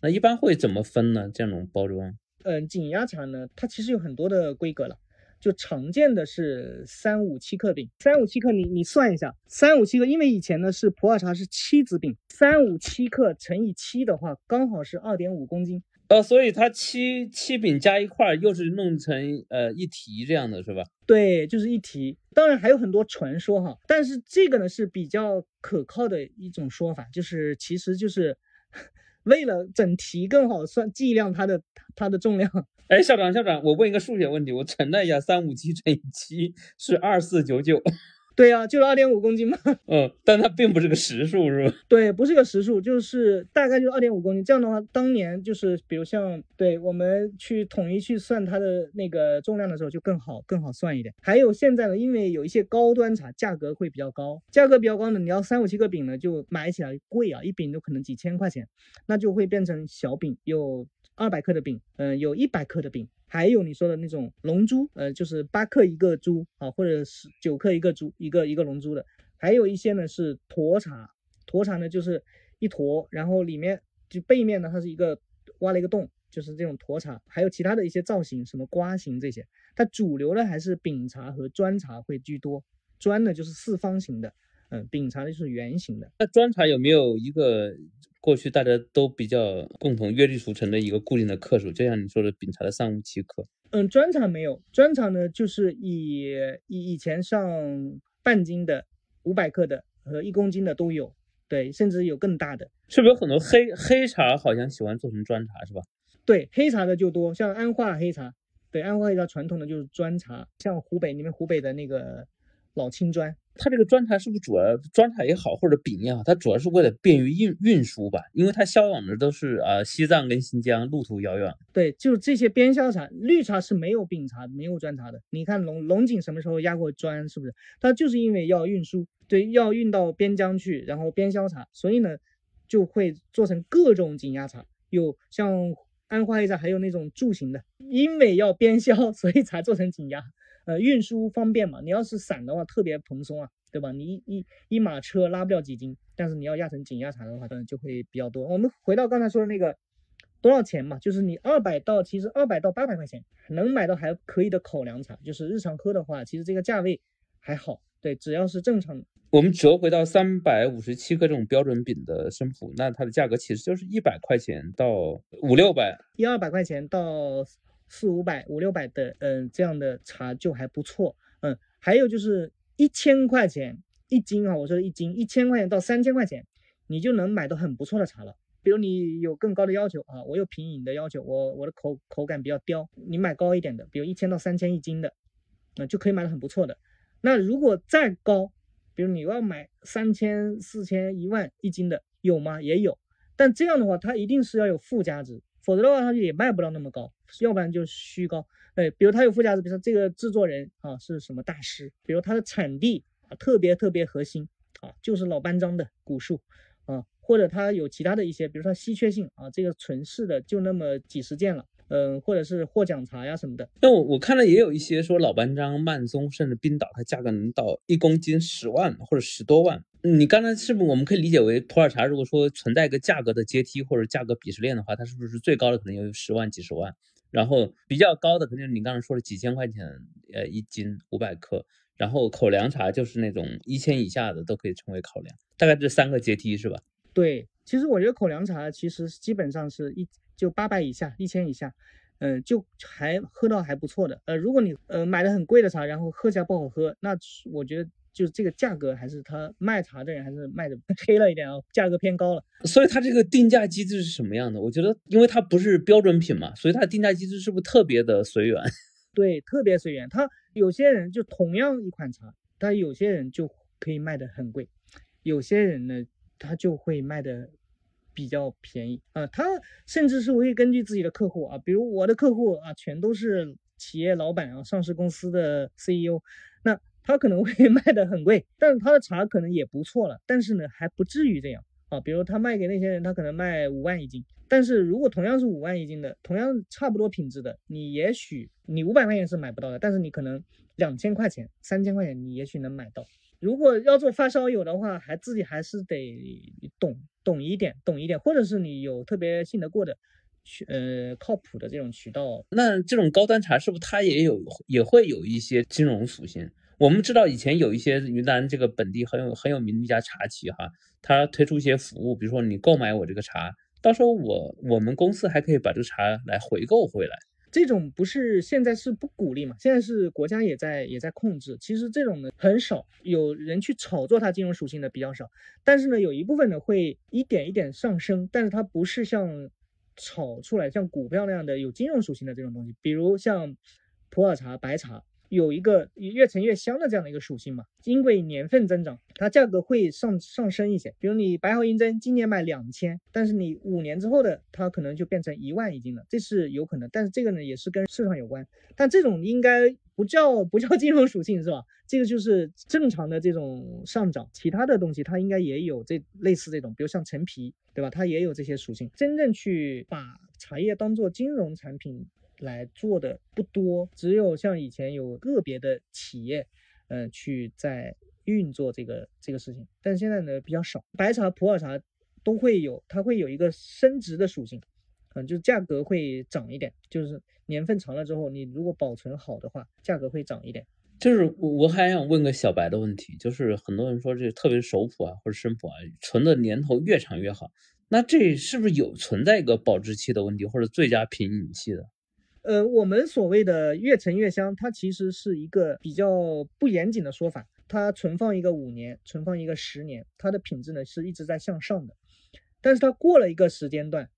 B: 那一般会怎么分呢？这种包装？
A: 嗯，紧压茶呢，它其实有很多的规格了，就常见的是三五七克饼，三五七克，你你算一下，三五七克，因为以前呢是普洱茶是七子饼，三五七克乘以七的话，刚好是二点五公斤，
B: 呃，所以它七七饼加一块又是弄成呃一提这样的是吧？
A: 对，就是一提，当然还有很多传说哈，但是这个呢是比较可靠的一种说法，就是其实就是。为了整题更好算计量它的它的重量。[laughs]
B: 哎，校长校长，我问一个数学问题，我乘了一下，三五七乘以七是二四九九。
A: 对呀，就是二点五公斤嘛。[laughs]
B: 嗯，但它并不是个实数，是吧？[laughs]
A: 对，不是个实数，就是大概就是二点五公斤。这样的话，当年就是比如像对我们去统一去算它的那个重量的时候，就更好更好算一点。还有现在呢，因为有一些高端茶价格会比较高，价格比较高呢，你要三五七个饼呢，就买起来贵啊，一饼都可能几千块钱，那就会变成小饼，有二百克的饼，嗯，有一百克的饼。还有你说的那种龙珠，呃，就是八克一个珠啊，或者是九克一个珠，一个一个龙珠的。还有一些呢是沱茶，沱茶呢就是一坨，然后里面就背面呢它是一个挖了一个洞，就是这种沱茶，还有其他的一些造型，什么瓜形这些，它主流的还是饼茶和砖茶会居多。砖呢就是四方形的，嗯，饼茶呢就是圆形的。
B: 那砖茶有没有一个过去大家都比较共同约定俗成的一个固定的克数？就像你说的饼茶的三五七克。
A: 嗯，砖茶没有，砖茶呢就是以以以前上半斤的、五百克的和一公斤的都有，对，甚至有更大的。
B: 是不是有很多黑黑茶好像喜欢做成砖茶是吧？
A: 对，黑茶的就多，像安化黑茶，对，安化黑茶传统的就是砖茶，像湖北你们湖北的那个老青砖。
B: 它这个砖茶是不是主要砖茶也好，或者饼也好，它主要是为了便于运运输吧？因为它销往的都是啊西藏跟新疆，路途遥远。
A: 对，就是这些边销茶，绿茶是没有饼茶、没有砖茶的。你看龙龙井什么时候压过砖？是不是？它就是因为要运输，对，要运到边疆去，然后边销茶，所以呢就会做成各种紧压茶，有像安化黑茶，还有那种柱形的，因为要边销，所以才做成紧压。呃，运输方便嘛？你要是散的话，特别蓬松啊，对吧？你一一一马车拉不了几斤，但是你要压成紧压茶的话，当然就会比较多。我们回到刚才说的那个多少钱嘛，就是你二百到其实二百到八百块钱能买到还可以的口粮茶，就是日常喝的话，其实这个价位还好。对，只要是正常。
B: 我们折回到三百五十七克这种标准饼的生普，那它的价格其实就是一百块钱到五六百，
A: 一二百块钱到。四五百、五六百的，嗯，这样的茶就还不错，嗯，还有就是一千块钱一斤啊，我说一斤一千块钱到三千块钱，你就能买到很不错的茶了。比如你有更高的要求啊，我有品饮的要求，我我的口口感比较刁，你买高一点的，比如一千到三千一斤的，那就可以买的很不错的。那如果再高，比如你要买三千、四千、一万一斤的，有吗？也有，但这样的话，它一定是要有附加值。否则的话，它也卖不到那么高，要不然就虚高。哎，比如它有附加值，比如说这个制作人啊是什么大师，比如它的产地啊特别特别核心啊，就是老班章的古树啊，或者它有其他的一些，比如说稀缺性啊，这个存世的就那么几十件了。嗯，或者是获奖茶呀什么的。
B: 那我我看了也有一些说老班章、曼松甚至冰岛，它价格能到一公斤十万或者十多万。你刚才是不是我们可以理解为普洱茶？如果说存在一个价格的阶梯或者价格鄙视链的话，它是不是最高的可能有十万、几十万？然后比较高的肯定你刚才说的几千块钱，呃，一斤五百克。然后口粮茶就是那种一千以下的都可以称为口粮，大概这三个阶梯是吧？
A: 对，其实我觉得口粮茶其实基本上是一。就八百以下，一千以下，嗯，就还喝到还不错的。呃，如果你呃买的很贵的茶，然后喝起来不好喝，那我觉得就是这个价格还是他卖茶的人还是卖的 [laughs] 黑了一点啊，价格偏高了。
B: 所以它这个定价机制是什么样的？我觉得，因为它不是标准品嘛，所以它定价机制是不是特别的随缘？[laughs]
A: 对，特别随缘。他有些人就同样一款茶，他有些人就可以卖的很贵，有些人呢，他就会卖的。比较便宜啊，他甚至是会根据自己的客户啊，比如我的客户啊，全都是企业老板啊，上市公司的 CEO，他可能会 [laughs] 卖的很贵，但是他的茶可能也不错了，但是呢还不至于这样啊，比如他卖给那些人，他可能卖五万一斤，但是如果同样是五万一斤的，同样差不多品质的，你也许你五百块钱是买不到的，但是你可能两千块钱、三千块钱你也许能买到。如果要做发烧友的话，还自己还是得懂懂一点，懂一点，或者是你有特别信得过的，渠呃靠谱的这种渠道。
B: 那这种高端茶是不是它也有也会有一些金融属性？我们知道以前有一些云南这个本地很有很有名的一家茶企哈，它推出一些服务，比如说你购买我这个茶，到时候我我们公司还可以把这个茶来回购回来。
A: 这种不是现在是不鼓励嘛？现在是国家也在也在控制。其实这种呢很少有人去炒作它金融属性的比较少，但是呢有一部分呢会一点一点上升，但是它不是像炒出来像股票那样的有金融属性的这种东西，比如像普洱茶、白茶。有一个越陈越香的这样的一个属性嘛，因为年份增长，它价格会上上升一些。比如你白毫银针今年卖两千，但是你五年之后的它可能就变成一万一斤了，这是有可能。但是这个呢也是跟市场有关，但这种应该不叫不叫金融属性是吧？这个就是正常的这种上涨。其他的东西它应该也有这类似这种，比如像陈皮，对吧？它也有这些属性。真正去把茶叶当做金融产品。来做的不多，只有像以前有个别的企业，嗯，去在运作这个这个事情，但是现在呢比较少。白茶、普洱茶都会有，它会有一个升值的属性，嗯，就是价格会涨一点，就是年份长了之后，你如果保存好的话，价格会涨一点。
B: 就是我我还想问个小白的问题，就是很多人说这特别熟普啊或者生普啊，存的年头越长越好，那这是不是有存在一个保质期的问题或者最佳品饮期的？
A: 呃，我们所谓的越陈越香，它其实是一个比较不严谨的说法。它存放一个五年，存放一个十年，它的品质呢是一直在向上的。但是它过了一个时间段，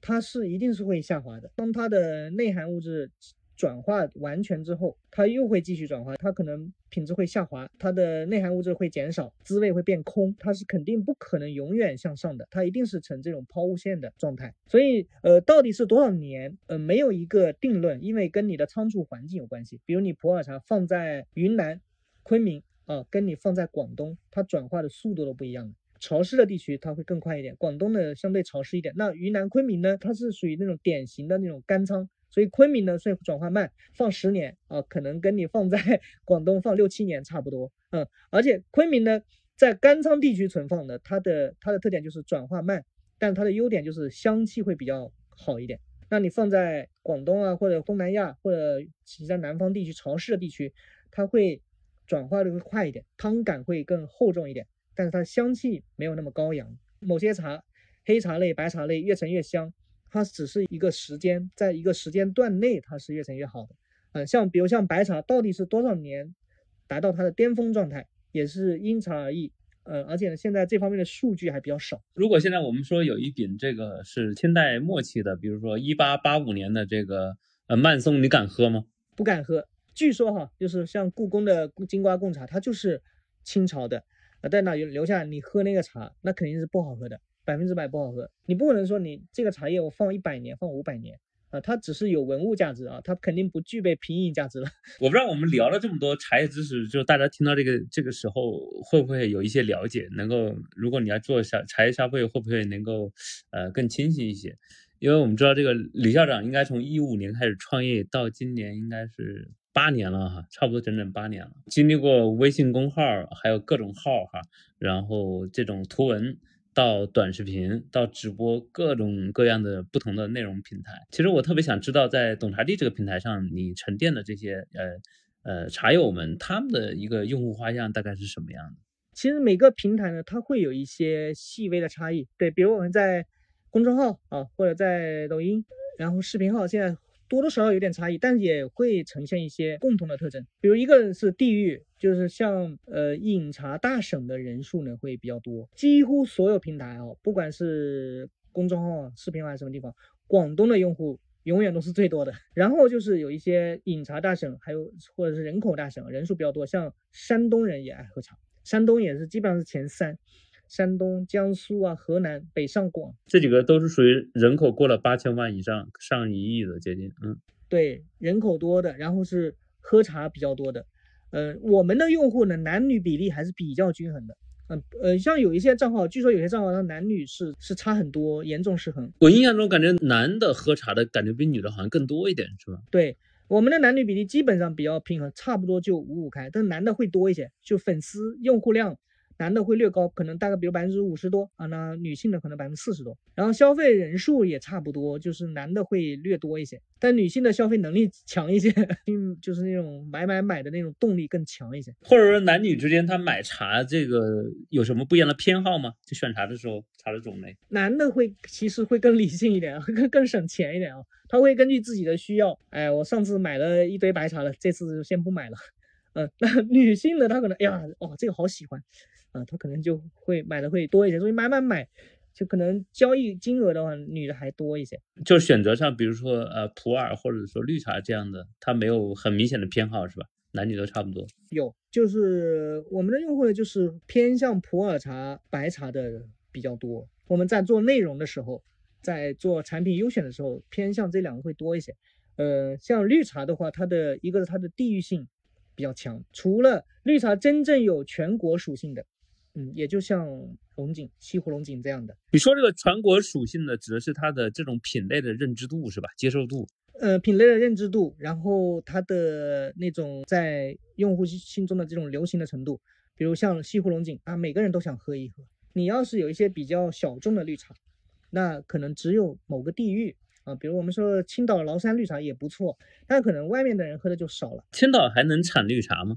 A: 它是一定是会下滑的。当它的内含物质转化完全之后，它又会继续转化，它可能品质会下滑，它的内含物质会减少，滋味会变空，它是肯定不可能永远向上的，它一定是呈这种抛物线的状态。所以，呃，到底是多少年？呃，没有一个定论，因为跟你的仓储环境有关系。比如你普洱茶放在云南、昆明啊，跟你放在广东，它转化的速度都不一样的。潮湿的地区它会更快一点，广东的相对潮湿一点。那云南昆明呢，它是属于那种典型的那种干仓，所以昆明呢所以转化慢，放十年啊，可能跟你放在 [laughs] 广东放六七年差不多。嗯，而且昆明呢在干仓地区存放的，它的它的特点就是转化慢，但它的优点就是香气会比较好一点。那你放在广东啊或者东南亚或者其他南方地区潮湿的地区，它会转化的会快一点，汤感会更厚重一点。但是它香气没有那么高扬，某些茶，黑茶类、白茶类越陈越香，它只是一个时间，在一个时间段内它是越陈越好的。嗯，像比如像白茶，到底是多少年达到它的巅峰状态，也是因茶而异。呃，而且呢，现在这方面的数据还比较少。
B: 如果现在我们说有一瓶这个是清代末期的，比如说一八八五年的这个呃曼松，你敢喝吗？
A: 不敢喝。据说哈，就是像故宫的金瓜贡茶，它就是清朝的。呃，在那留留下你喝那个茶，那肯定是不好喝的，百分之百不好喝。你不可能说你这个茶叶我放一百年，放五百年啊，它只是有文物价值啊，它肯定不具备品饮价值了。[laughs]
B: 我不知道我们聊了这么多茶叶知识，就大家听到这个这个时候会不会有一些了解？能够，如果你要做茶茶叶消费，会不会能够呃更清晰一些？因为我们知道这个李校长应该从一五年开始创业，到今年应该是。八年了哈，差不多整整八年了，经历过微信公号，还有各种号哈，然后这种图文到短视频到直播，各种各样的不同的内容平台。其实我特别想知道，在懂茶帝这个平台上，你沉淀的这些呃呃茶友们，他们的一个用户画像大概是什么样的？
A: 其实每个平台呢，它会有一些细微的差异。对，比如我们在公众号啊，或者在抖音，然后视频号现在。多多少少有点差异，但也会呈现一些共同的特征。比如一个是地域，就是像呃饮茶大省的人数呢会比较多，几乎所有平台啊，不管是公众号、视频号什么地方，广东的用户永远都是最多的。然后就是有一些饮茶大省，还有或者是人口大省，人数比较多，像山东人也爱喝茶，山东也是基本上是前三。山东、江苏啊，河南、北上广
B: 这几个都是属于人口过了八千万以上，上一亿的接近，嗯，
A: 对，人口多的，然后是喝茶比较多的，呃，我们的用户呢，男女比例还是比较均衡的，嗯呃，像有一些账号，据说有些账号它男女是是差很多，严重失衡。
B: 我印象中感觉男的喝茶的感觉比女的好像更多一点，是吧？
A: 对，我们的男女比例基本上比较平衡，差不多就五五开，但男的会多一些，就粉丝用户量。男的会略高，可能大概比如百分之五十多啊，那女性的可能百分之四十多，然后消费人数也差不多，就是男的会略多一些，但女性的消费能力强一些，嗯，[laughs] 就是那种买买买的那种动力更强一些。
B: 或者说男女之间他买茶这个有什么不一样的偏好吗？就选茶的时候，茶的种类，
A: 男的会其实会更理性一点，[laughs] 更更省钱一点啊，他会根据自己的需要，哎，我上次买了一堆白茶了，这次就先不买了。嗯，[laughs] 那女性的她可能，哎呀，哦，这个好喜欢。啊，他可能就会买的会多一些，所以买买买，就可能交易金额的话，女的还多一些。
B: 就选择上，比如说呃普洱或者说绿茶这样的，它没有很明显的偏好是吧？男女都差不多。
A: 有，就是我们的用户呢，就是偏向普洱茶、白茶的比较多。我们在做内容的时候，在做产品优选的时候，偏向这两个会多一些。呃，像绿茶的话，它的一个是它的地域性比较强，除了绿茶真正有全国属性的。嗯，也就像龙井、西湖龙井这样的。
B: 你说这个全国属性的，指的是它的这种品类的认知度是吧？接受度？
A: 呃，品类的认知度，然后它的那种在用户心中的这种流行的程度，比如像西湖龙井啊，每个人都想喝一喝。你要是有一些比较小众的绿茶，那可能只有某个地域啊，比如我们说青岛崂山绿茶也不错，但可能外面的人喝的就少了。
B: 青岛还能产绿茶吗？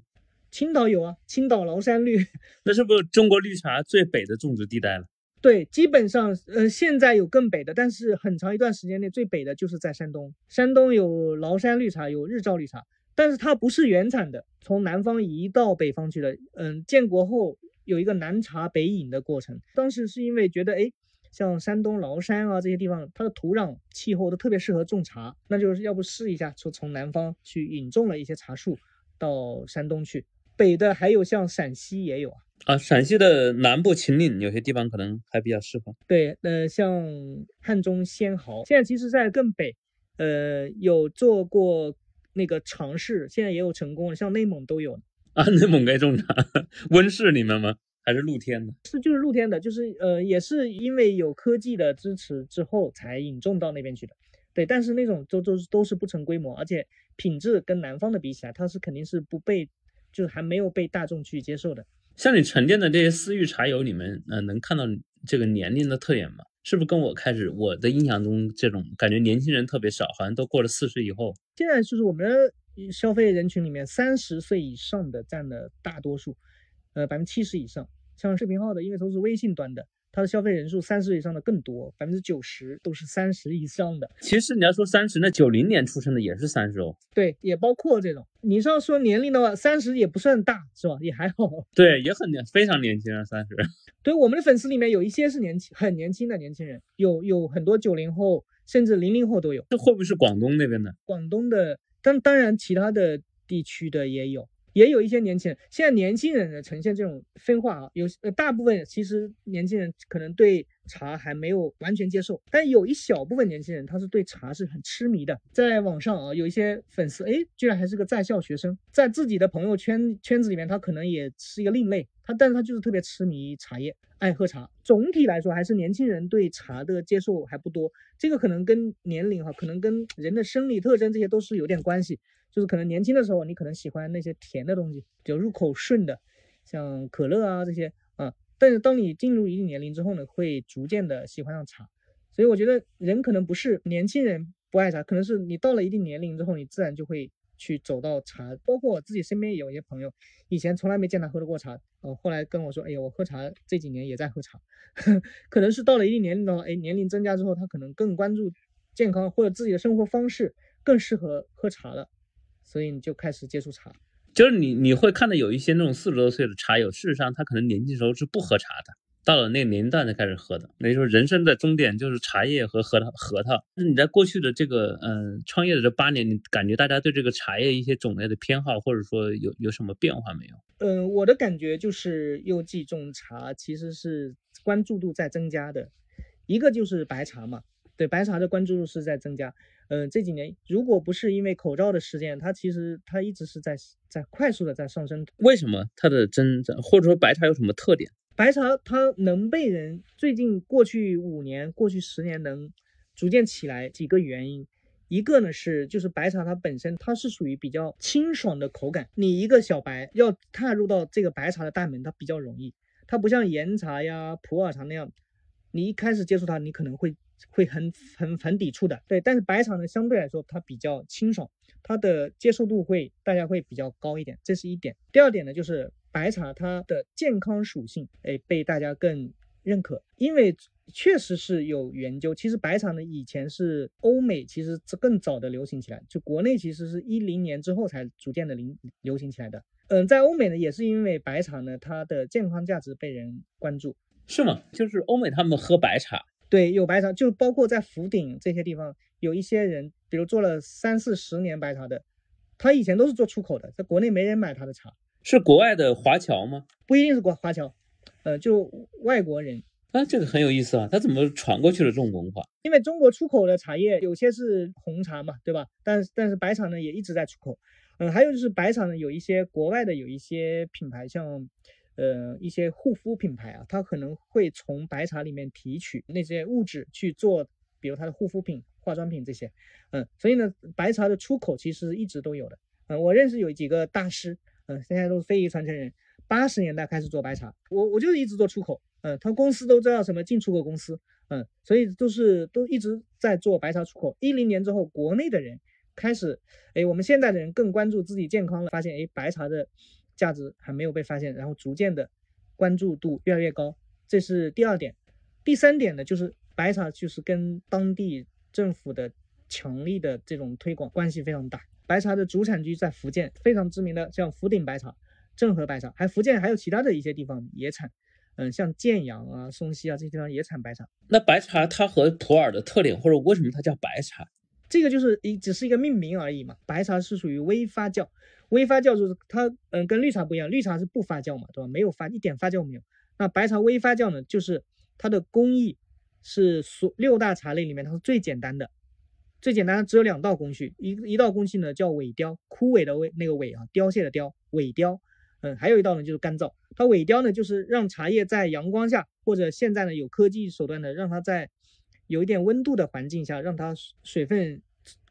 A: 青岛有啊，青岛崂山绿，[laughs]
B: 那是不是中国绿茶最北的种植地带了？
A: 对，基本上，呃，现在有更北的，但是很长一段时间内最北的就是在山东。山东有崂山绿茶，有日照绿茶，但是它不是原产的，从南方移到北方去的。嗯，建国后有一个南茶北引的过程，当时是因为觉得，哎，像山东崂山啊这些地方，它的土壤气候都特别适合种茶，那就是要不试一下，说从南方去引种了一些茶树到山东去。北的还有像陕西也有啊。
B: 啊，陕西的南部秦岭有些地方可能还比较适合。
A: 对，呃，像汉中仙毫，现在其实在更北，呃，有做过那个尝试，现在也有成功了，像内蒙都有。
B: 啊，内蒙该种茶，[laughs] 温室里面吗？还是露天的？
A: 是，就是露天的，就是呃，也是因为有科技的支持之后才引种到那边去的。对，但是那种都都是都是不成规模，而且品质跟南方的比起来，它是肯定是不被，就是还没有被大众去接受的。
B: 像你沉淀的这些私域茶友里面，呃，能看到这个年龄的特点吗？是不是跟我开始我的印象中这种感觉年轻人特别少，好像都过了四十以后。
A: 现在就是我们的消费人群里面，三十岁以上的占了大多数，呃，百分之七十以上。像视频号的，因为都是微信端的。它的消费人数三十以上的更多，百分之九十都是三十以上的。
B: 其实你要说三十，那九零年出生的也是三十哦。
A: 对，也包括这种。你是要说年龄的话，三十也不算大，是吧？也还好。
B: 对，也很年，非常年轻啊，三十。[laughs]
A: 对，我们的粉丝里面有一些是年轻，很年轻的年轻人，有有很多九零后，甚至零零后都有。
B: 这会不会是广东那边的？
A: 广东的，当当然其他的地区的也有。也有一些年轻人，现在年轻人呢呈现这种分化啊，有呃大部分其实年轻人可能对茶还没有完全接受，但有一小部分年轻人他是对茶是很痴迷的。在网上啊，有一些粉丝，哎，居然还是个在校学生，在自己的朋友圈圈子里面，他可能也是一个另类，他但是他就是特别痴迷茶叶，爱喝茶。总体来说，还是年轻人对茶的接受还不多，这个可能跟年龄哈，可能跟人的生理特征这些都是有点关系。就是可能年轻的时候，你可能喜欢那些甜的东西，比较入口顺的，像可乐啊这些啊。但是当你进入一定年龄之后呢，会逐渐的喜欢上茶。所以我觉得人可能不是年轻人不爱茶，可能是你到了一定年龄之后，你自然就会去走到茶。包括我自己身边有一些朋友，以前从来没见他喝过茶，呃，后来跟我说，哎呀，我喝茶这几年也在喝茶。[laughs] 可能是到了一定年龄的话，哎，年龄增加之后，他可能更关注健康或者自己的生活方式更适合喝茶了。所以你就开始接触茶，
B: 就是你你会看到有一些那种四十多岁的茶友，事实上他可能年轻时候是不喝茶的，到了那个年龄段才开始喝的。那就是人生的终点就是茶叶和核桃核桃。那你在过去的这个嗯创业的这八年，你感觉大家对这个茶叶一些种类的偏好，或者说有有什么变化没有？
A: 嗯，我的感觉就是柚季种茶其实是关注度在增加的，一个就是白茶嘛，对白茶的关注度是在增加。嗯，这几年如果不是因为口罩的事件，它其实它一直是在在快速的在上升。
B: 为什么它的增长，或者说白茶有什么特点？
A: 白茶它能被人最近过去五年、过去十年能逐渐起来，几个原因。一个呢是就是白茶它本身它是属于比较清爽的口感，你一个小白要踏入到这个白茶的大门，它比较容易。它不像岩茶呀、普洱茶那样，你一开始接触它，你可能会。会很很很抵触的，对，但是白茶呢，相对来说它比较清爽，它的接受度会大家会比较高一点，这是一点。第二点呢，就是白茶它的健康属性，哎，被大家更认可，因为确实是有研究。其实白茶呢，以前是欧美其实更早的流行起来，就国内其实是一零年之后才逐渐的流流行起来的。嗯，在欧美呢，也是因为白茶呢，它的健康价值被人关注，
B: 是吗？就是欧美他们喝白茶。
A: 对，有白茶，就包括在福鼎这些地方，有一些人，比如做了三四十年白茶的，他以前都是做出口的，在国内没人买他的茶。
B: 是国外的华侨吗？
A: 不一定是国华侨，呃，就外国人。
B: 啊，这个很有意思啊，他怎么传过去的这种文化？
A: 因为中国出口的茶叶有些是红茶嘛，对吧？但但是白茶呢也一直在出口。嗯，还有就是白茶呢，有一些国外的有一些品牌，像。呃，一些护肤品牌啊，它可能会从白茶里面提取那些物质去做，比如它的护肤品、化妆品这些。嗯，所以呢，白茶的出口其实一直都有的。嗯，我认识有几个大师，嗯，现在都是非遗传承人，八十年代开始做白茶，我我就是一直做出口。嗯，他公司都知道什么进出口公司，嗯，所以都是都一直在做白茶出口。一零年之后，国内的人开始，哎，我们现在的人更关注自己健康了，发现哎，白茶的价值还没有被发现，然后逐渐的关注度越来越高，这是第二点。第三点呢，就是白茶就是跟当地政府的强力的这种推广关系非常大。白茶的主产区在福建，非常知名的像福鼎白茶、正和白茶，还福建还有其他的一些地方也产。嗯，像建阳啊、松溪啊这些地方也产白茶。
B: 那白茶它和普洱的特点，或者为什么它叫白茶？
A: 这个就是一只是一个命名而已嘛。白茶是属于微发酵，微发酵就是它嗯跟绿茶不一样，绿茶是不发酵嘛，对吧？没有发一点发酵没有。那白茶微发酵呢，就是。它的工艺是所六大茶类里面它是最简单的，最简单的只有两道工序，一一道工序呢叫萎雕，枯萎的萎那个萎啊，凋谢的凋，萎雕。嗯，还有一道呢就是干燥。它萎雕呢就是让茶叶在阳光下，或者现在呢有科技手段的让它在有一点温度的环境下，让它水分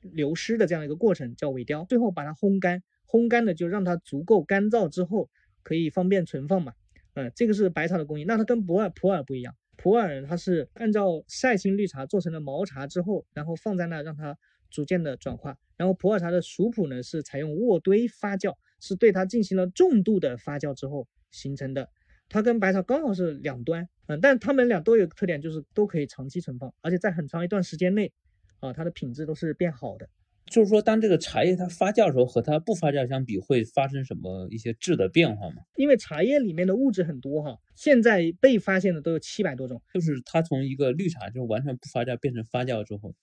A: 流失的这样一个过程叫萎雕。最后把它烘干，烘干的就让它足够干燥之后可以方便存放嘛。嗯，这个是白茶的工艺，那它跟普洱普洱不一样。普洱它是按照晒青绿茶做成了毛茶之后，然后放在那让它逐渐的转化。然后普洱茶的熟普呢是采用渥堆发酵，是对它进行了重度的发酵之后形成的。它跟白茶刚好是两端，嗯，但它们俩都有个特点，就是都可以长期存放，而且在很长一段时间内，啊，它的品质都是变好的。
B: 就是说，当这个茶叶它发酵的时候，和它不发酵相比，会发生什么一些质的变化吗？
A: 因为茶叶里面的物质很多哈，现在被发现的都有七百多种。
B: 就是它从一个绿茶就是完全不发酵变成发酵之后，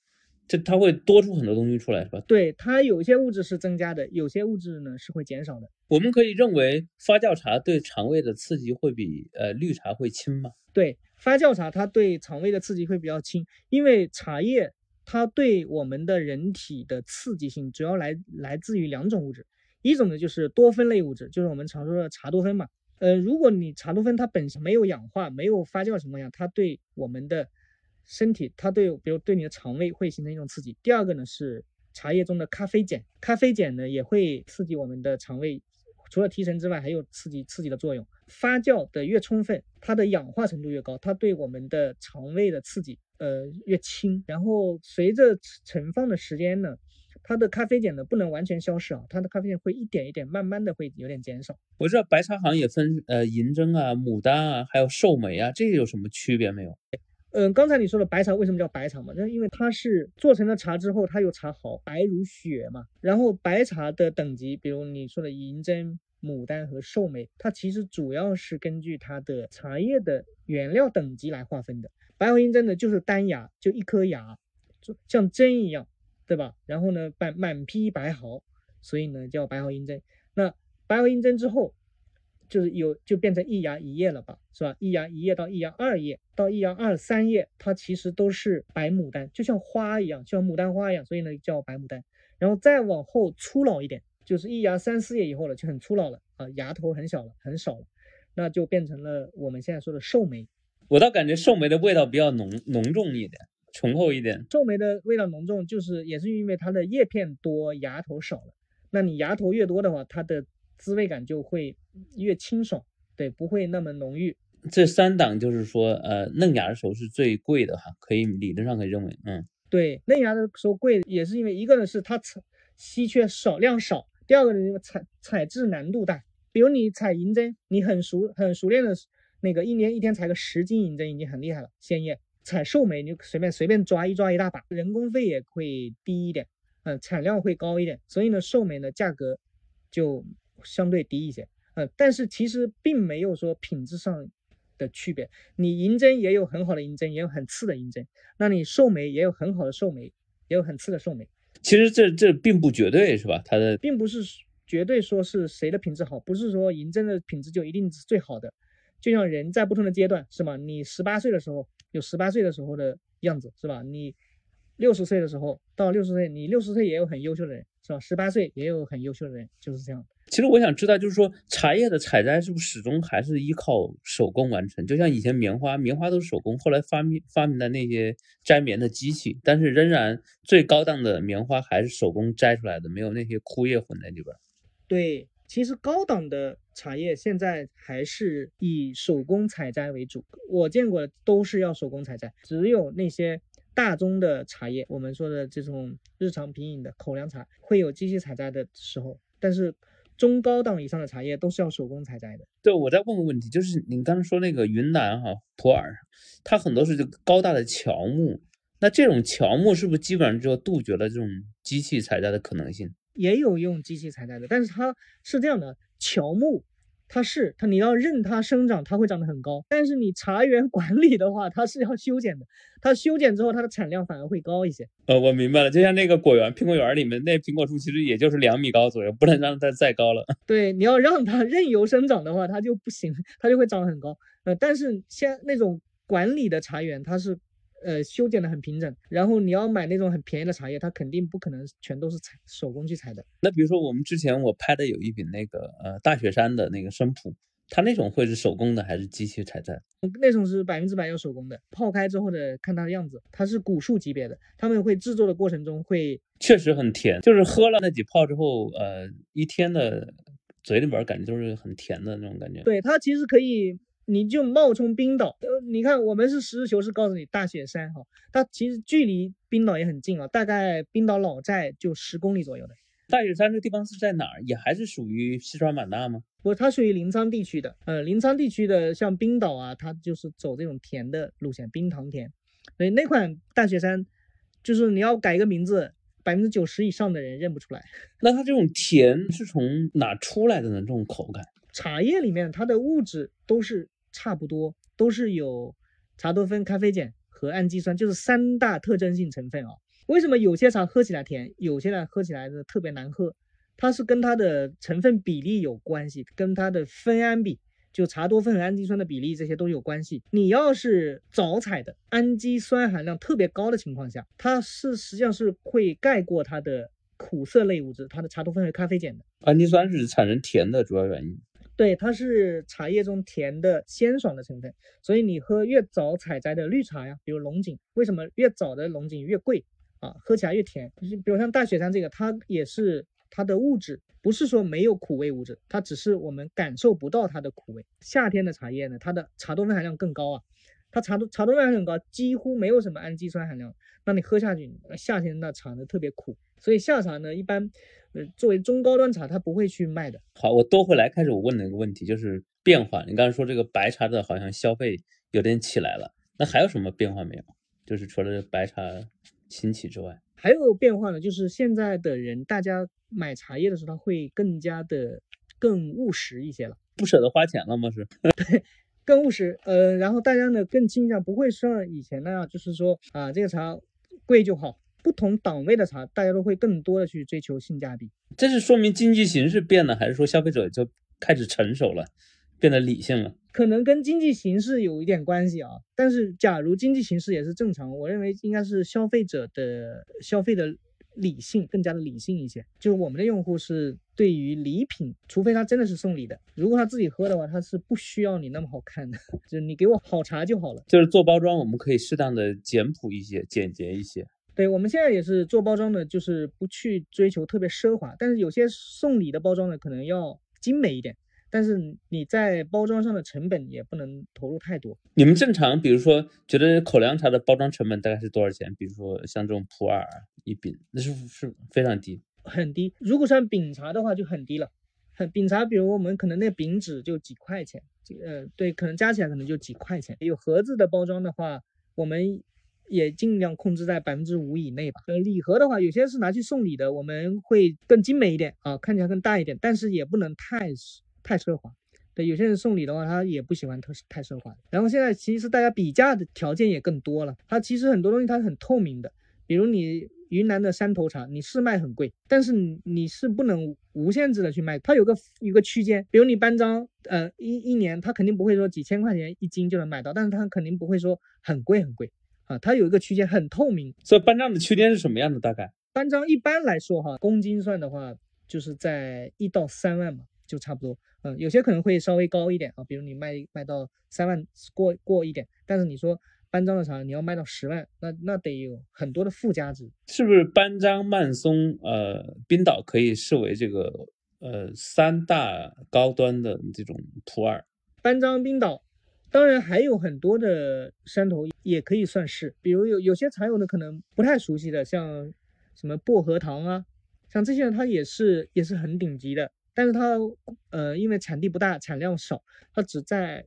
B: 这它会多出很多东西出来，是吧？
A: 对，它有些物质是增加的，有些物质呢是会减少的。
B: 我们可以认为发酵茶对肠胃的刺激会比呃绿茶会轻吗？
A: 对，发酵茶它对肠胃的刺激会比较轻，因为茶叶。它对我们的人体的刺激性主要来来自于两种物质，一种呢就是多酚类物质，就是我们常说的茶多酚嘛。呃，如果你茶多酚它本身没有氧化、没有发酵的情况下，它对我们的身体，它对比如对你的肠胃会形成一种刺激。第二个呢是茶叶中的咖啡碱，咖啡碱呢也会刺激我们的肠胃。除了提神之外，还有刺激刺激的作用。发酵的越充分，它的氧化程度越高，它对我们的肠胃的刺激呃越轻。然后随着存放的时间呢，它的咖啡碱呢不能完全消失啊，它的咖啡碱会一点一点慢慢的会有点减少。
B: 我知道白茶好像也分呃银针啊、牡丹啊，还有寿眉啊，这些有什么区别没有？
A: 嗯，刚才你说的白茶为什么叫白茶嘛？那因为它是做成了茶之后，它有茶毫，白如雪嘛。然后白茶的等级，比如你说的银针、牡丹和寿眉，它其实主要是根据它的茶叶的原料等级来划分的。白毫银针呢，就是单芽，就一颗芽，就像针一样，对吧？然后呢，满满批白毫，所以呢叫白毫银针。那白毫银针之后。就是有就变成一芽一叶了吧，是吧？一芽一叶到一芽二叶到一芽二三叶，它其实都是白牡丹，就像花一样，像牡丹花一样，所以呢叫白牡丹。然后再往后粗老一点，就是一芽三四叶以后了，就很粗老了啊，芽头很小了，很少了，那就变成了我们现在说的寿眉。
B: 我倒感觉寿眉的味道比较浓浓重一点，醇厚一点。
A: 寿眉的味道浓重，就是也是因为它的叶片多，芽头少了。那你芽头越多的话，它的滋味感就会越清爽，对，不会那么浓郁。
B: 这三档就是说，呃，嫩芽的时候是最贵的哈，可以理论上可以认为，嗯，
A: 对，嫩芽的时候贵，也是因为一个呢是它采稀缺少量少，第二个呢因为采采制难度大。比如你采银针，你很熟很熟练的，那个一年一天采个十斤银针已经很厉害了，鲜叶。采寿眉你就随便随便抓一抓一大把，人工费也会低一点，嗯，产量会高一点，所以呢寿眉呢价格就。相对低一些，嗯，但是其实并没有说品质上的区别。你银针也有很好的银针，也有很次的银针，那你寿眉也有很好的寿眉，也有很次的寿眉。
B: 其实这这并不绝对，是吧？它的
A: 并不是绝对说是谁的品质好，不是说银针的品质就一定是最好的。就像人在不同的阶段，是吧？你十八岁的时候有十八岁的时候的样子，是吧？你六十岁的时候到六十岁，你六十岁也有很优秀的人，是吧？十八岁也有很优秀的人，就是这样。
B: 其实我想知道，就是说茶叶的采摘是不是始终还是依靠手工完成？就像以前棉花，棉花都是手工，后来发明发明的那些摘棉的机器，但是仍然最高档的棉花还是手工摘出来的，没有那些枯叶混在里边。
A: 对，其实高档的茶叶现在还是以手工采摘为主，我见过的都是要手工采摘，只有那些大宗的茶叶，我们说的这种日常品饮的口粮茶会有机器采摘的时候，但是中高档以上的茶叶都是要手工采摘的。
B: 对，我再问个问题，就是您刚才说那个云南哈普洱，它很多是这个高大的乔木，那这种乔木是不是基本上就杜绝了这种机器采摘的可能性？
A: 也有用机器采摘的，但是它是这样的，乔木它是它你要任它生长，它会长得很高，但是你茶园管理的话，它是要修剪的，它修剪之后它的产量反而会高一些。
B: 呃，我明白了，就像那个果园苹果园里面那苹果树，其实也就是两米高左右，不能让它再高了。[laughs]
A: 对，你要让它任由生长的话，它就不行，它就会长得很高。呃，但是像那种管理的茶园，它是。呃，修剪的很平整，然后你要买那种很便宜的茶叶，它肯定不可能全都是采手工去采的。
B: 那比如说我们之前我拍的有一瓶那个呃大雪山的那个生普，它那种会是手工的还是机器采摘？
A: 那种是百分之百要手工的，泡开之后的看它的样子，它是古树级别的，他们会制作的过程中会
B: 确实很甜，就是喝了那几泡之后，呃，一天的嘴里边感觉就是很甜的那种感觉。
A: 对，它其实可以。你就冒充冰岛，呃，你看我们是实事求是告诉你，大雪山哈，它其实距离冰岛也很近啊，大概冰岛老寨就十公里左右的。
B: 大雪山这个地方是在哪儿？也还是属于西双版纳吗？
A: 不，它属于临沧地区的。呃，临沧地区的像冰岛啊，它就是走这种甜的路线，冰糖甜。所以那款大雪山，就是你要改一个名字，百分之九十以上的人认不出来。[laughs]
B: 那它这种甜是从哪出来的呢？这种口感？
A: 茶叶里面它的物质都是。差不多都是有茶多酚、咖啡碱和氨基酸，就是三大特征性成分啊。为什么有些茶喝起来甜，有些呢喝起来的特别难喝？它是跟它的成分比例有关系，跟它的酚氨比，就茶多酚和氨基酸的比例这些都有关系。你要是早采的，氨基酸含量特别高的情况下，它是实际上是会盖过它的苦涩类物质，它的茶多酚和咖啡碱的。
B: 氨基酸是产生甜的主要原因。
A: 对，它是茶叶中甜的鲜爽的成分，所以你喝越早采摘的绿茶呀，比如龙井，为什么越早的龙井越贵啊？喝起来越甜。比如像大雪山这个，它也是它的物质不是说没有苦味物质，它只是我们感受不到它的苦味。夏天的茶叶呢，它的茶多酚含量更高啊，它茶多茶多酚含量很高，几乎没有什么氨基酸含量，那你喝下去，夏天那茶呢特别苦，所以夏茶呢一般。呃，作为中高端茶，它不会去卖的。
B: 好，我多回来开始我问的一个问题就是变化。你刚才说这个白茶的好像消费有点起来了，那还有什么变化没有？就是除了白茶兴起之外，
A: 还有变化呢？就是现在的人，大家买茶叶的时候，他会更加的更务实一些了，
B: 不舍得花钱了吗？是，
A: 对，[laughs] 更务实。呃，然后大家呢更倾向不会像以前那样，就是说啊，这个茶贵就好。不同档位的茶，大家都会更多的去追求性价比。
B: 这是说明经济形势变了，还是说消费者就开始成熟了，变得理性了？
A: 可能跟经济形势有一点关系啊。但是，假如经济形势也是正常，我认为应该是消费者的消费的理性更加的理性一些。就是我们的用户是对于礼品，除非他真的是送礼的，如果他自己喝的话，他是不需要你那么好看的，[laughs] 就是你给我好茶就好了。
B: 就是做包装，我们可以适当的简朴一些，简洁一些。
A: 对，我们现在也是做包装的，就是不去追求特别奢华，但是有些送礼的包装呢，可能要精美一点，但是你在包装上的成本也不能投入太多。
B: 你们正常，比如说觉得口粮茶的包装成本大概是多少钱？比如说像这种普洱一饼，那是是非常低，
A: 很低。如果像饼茶的话就很低了，很饼茶，比如我们可能那饼纸就几块钱，呃，对，可能加起来可能就几块钱。有盒子的包装的话，我们。也尽量控制在百分之五以内吧。呃，礼盒的话，有些是拿去送礼的，我们会更精美一点啊，看起来更大一点，但是也不能太太奢华。对，有些人送礼的话，他也不喜欢特太奢华。然后现在其实大家比价的条件也更多了，它其实很多东西它是很透明的。比如你云南的山头茶，你是卖很贵，但是你是不能无限制的去卖，它有个有个区间。比如你班章，呃，一一年它肯定不会说几千块钱一斤就能买到，但是它肯定不会说很贵很贵。啊，它有一个区间很透明，
B: 所以班章的区间是什么样的？大概
A: 班章一般来说哈，公斤算的话，就是在一到三万嘛，就差不多。嗯，有些可能会稍微高一点啊，比如你卖卖到三万过过一点，但是你说班章的茶你要卖到十万，那那得有很多的附加值。
B: 是不是班章、曼松、呃冰岛可以视为这个呃三大高端的这种普洱，
A: 班章、冰岛，当然还有很多的山头也可以算是，比如有有些茶友呢可能不太熟悉的，像什么薄荷糖啊，像这些呢它也是也是很顶级的，但是它呃因为产地不大，产量少，它只在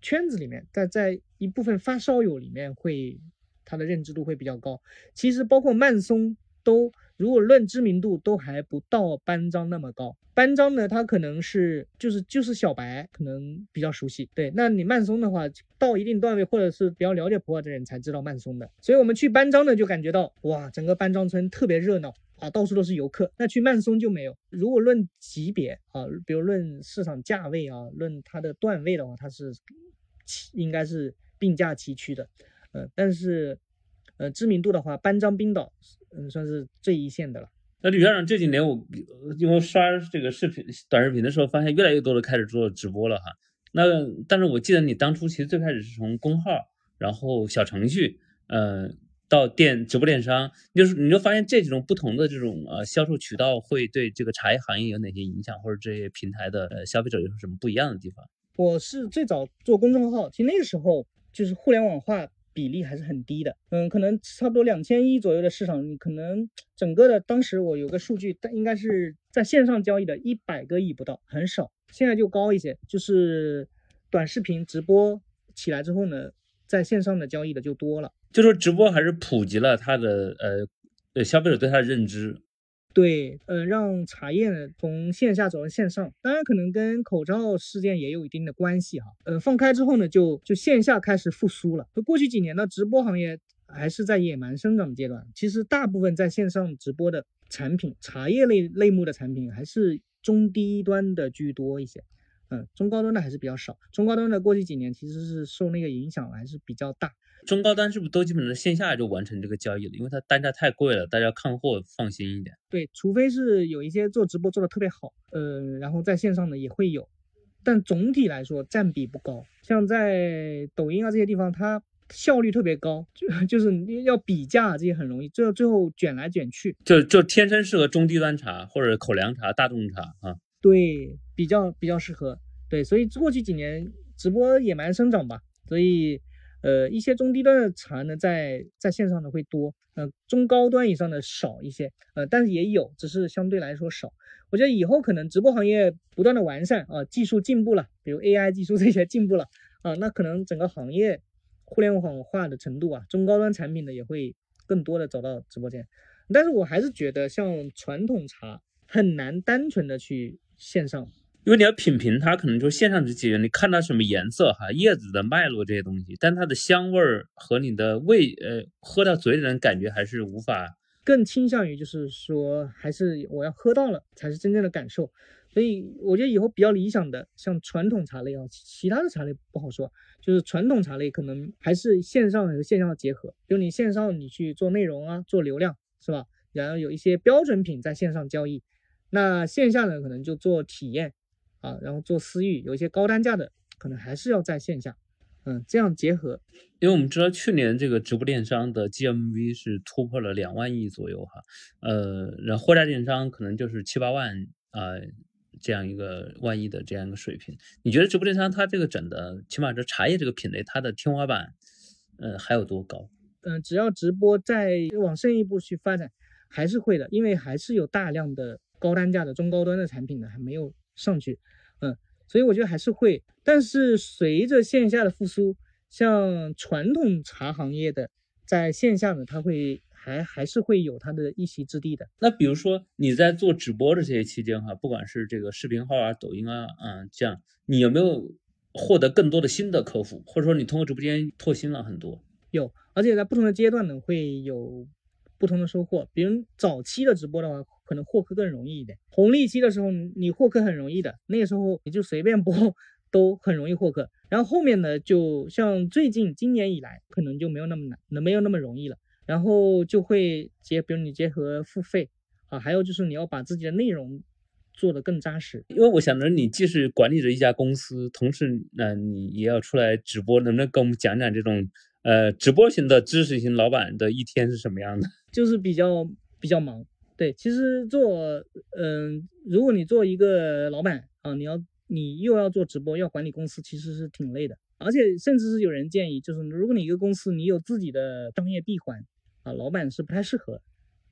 A: 圈子里面，在在一部分发烧友里面会它的认知度会比较高。其实包括曼松都。如果论知名度，都还不到班章那么高。班章呢，它可能是就是就是小白，可能比较熟悉。对，那你曼松的话，到一定段位或者是比较了解普洱的人才知道曼松的。所以我们去班章呢，就感觉到哇，整个班章村特别热闹啊，到处都是游客。那去曼松就没有。如果论级别啊，比如论市场价位啊，论它的段位的话，它是应该是并驾齐驱的。呃，但是呃知名度的话，班章冰岛。嗯，算是最一线的了。
B: 那吕校长这几年，我因为刷这个视频、短视频的时候，发现越来越多的开始做直播了哈。那但是我记得你当初其实最开始是从公号，然后小程序，嗯，到电直播电商，就是你就发现这几种不同的这种呃销售渠道会对这个茶叶行业有哪些影响，或者这些平台的消费者有什么不一样的地方？
A: 我是最早做公众号，其实那个时候就是互联网化。比例还是很低的，嗯，可能差不多两千亿左右的市场，你可能整个的当时我有个数据，但应该是在线上交易的一百个亿不到，很少。现在就高一些，就是短视频直播起来之后呢，在线上的交易的就多了。
B: 就说直播还是普及了它的呃呃消费者对它的认知。
A: 对，呃，让茶叶呢从线下走到线上，当然可能跟口罩事件也有一定的关系哈。呃，放开之后呢，就就线下开始复苏了。过去几年呢，直播行业还是在野蛮生长阶段。其实大部分在线上直播的产品，茶叶类类目的产品还是中低端的居多一些。嗯，中高端的还是比较少。中高端的过去几年其实是受那个影响还是比较大。
B: 中高端是不是都基本上线下就完成这个交易了？因为它单价太贵了，大家看货放心一点。
A: 对，除非是有一些做直播做的特别好，呃，然后在线上的也会有，但总体来说占比不高。像在抖音啊这些地方，它效率特别高，就就是要比价这些很容易，最后最后卷来卷去，
B: 就就天生适合中低端茶或者口粮茶、大众茶啊。
A: 对，比较比较适合。对，所以过去几年直播野蛮生长吧，所以。呃，一些中低端的茶呢，在在线上的会多，呃，中高端以上的少一些，呃，但是也有，只是相对来说少。我觉得以后可能直播行业不断的完善啊，技术进步了，比如 AI 技术这些进步了啊，那可能整个行业互联网化的程度啊，中高端产品呢也会更多的走到直播间。但是我还是觉得像传统茶很难单纯的去线上。
B: 因为你要品评它，可能就线上就解决。你看它什么颜色哈，叶子的脉络这些东西，但它的香味儿和你的味，呃，喝到嘴里的感觉还是无法。
A: 更倾向于就是说，还是我要喝到了才是真正的感受。所以我觉得以后比较理想的，像传统茶类啊，其他的茶类不好说。就是传统茶类可能还是线上和线下的结合。就你线上你去做内容啊，做流量是吧？然后有一些标准品在线上交易，那线下呢可能就做体验。啊，然后做私域，有一些高单价的，可能还是要在线下，嗯，这样结合。
B: 因为我们知道去年这个直播电商的 GMV 是突破了两万亿左右哈，呃，然后货架电商可能就是七八万啊，这样一个万亿的这样一个水平。你觉得直播电商它这个整的，起码这茶叶这个品类，它的天花板，呃，还有多高？
A: 嗯，只要直播再往深一步去发展，还是会的，因为还是有大量的高单价的中高端的产品呢，还没有上去。嗯，所以我觉得还是会，但是随着线下的复苏，像传统茶行业的在线下呢，它会还还是会有它的一席之地的。
B: 那比如说你在做直播的这些期间哈，不管是这个视频号啊、抖音啊，嗯，这样你有没有获得更多的新的客户，或者说你通过直播间拓新了很多？
A: 有，而且在不同的阶段呢，会有不同的收获。比如早期的直播的话。可能获客更容易一点。红利期的时候，你获客很容易的，那个时候你就随便播都很容易获客。然后后面呢，就像最近今年以来，可能就没有那么难，没有那么容易了。然后就会结，比如你结合付费啊，还有就是你要把自己的内容做得更扎实。
B: 因为我想着你既是管理着一家公司，同时呢你也要出来直播，能不能跟我们讲讲这种呃直播型的知识型老板的一天是什么样的？
A: 就是比较比较忙。对，其实做，嗯，如果你做一个老板啊，你要你又要做直播，要管理公司，其实是挺累的。而且甚至是有人建议，就是如果你一个公司你有自己的商业闭环啊，老板是不太适合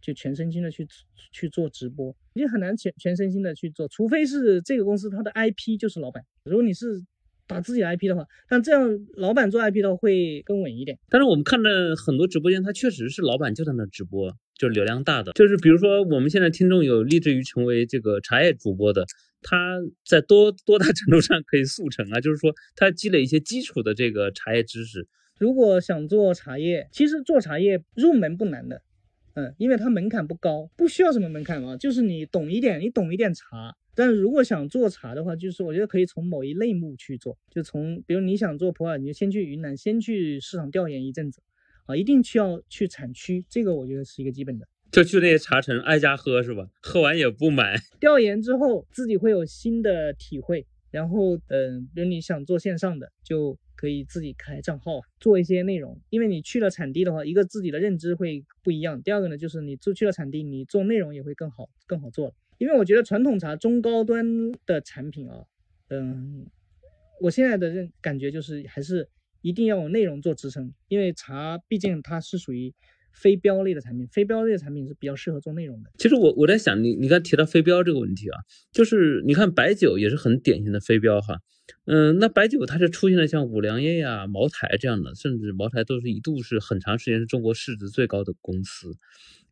A: 就全身心的去去做直播，你很难全全身心的去做，除非是这个公司它的 IP 就是老板。如果你是打自己的 IP 的话，但这样老板做 IP 的话会更稳一点。
B: 但是我们看的很多直播间，它确实是老板就在那直播，就是流量大的，就是比如说我们现在听众有立志于成为这个茶叶主播的。他在多多大程度上可以速成啊？就是说，他积累一些基础的这个茶叶知识。
A: 如果想做茶叶，其实做茶叶入门不难的，嗯，因为它门槛不高，不需要什么门槛啊，就是你懂一点，你懂一点茶。但是如果想做茶的话，就是我觉得可以从某一类目去做，就从比如你想做普洱，你就先去云南，先去市场调研一阵子，啊，一定需要去产区，这个我觉得是一个基本的。
B: 就去那些茶城挨家喝是吧？喝完也不买。[laughs]
A: 调研之后自己会有新的体会，然后嗯，比如你想做线上的，就可以自己开账号做一些内容。因为你去了产地的话，一个自己的认知会不一样。第二个呢，就是你做去了产地，你做内容也会更好，更好做了。因为我觉得传统茶中高端的产品啊，嗯，我现在的认感觉就是还是一定要有内容做支撑，因为茶毕竟它是属于。非标类的产品，非标类的产品是比较适合做内容的。
B: 其实我我在想，你你刚提到非标这个问题啊，就是你看白酒也是很典型的非标哈，嗯，那白酒它是出现了像五粮液呀、茅台这样的，甚至茅台都是一度是很长时间是中国市值最高的公司。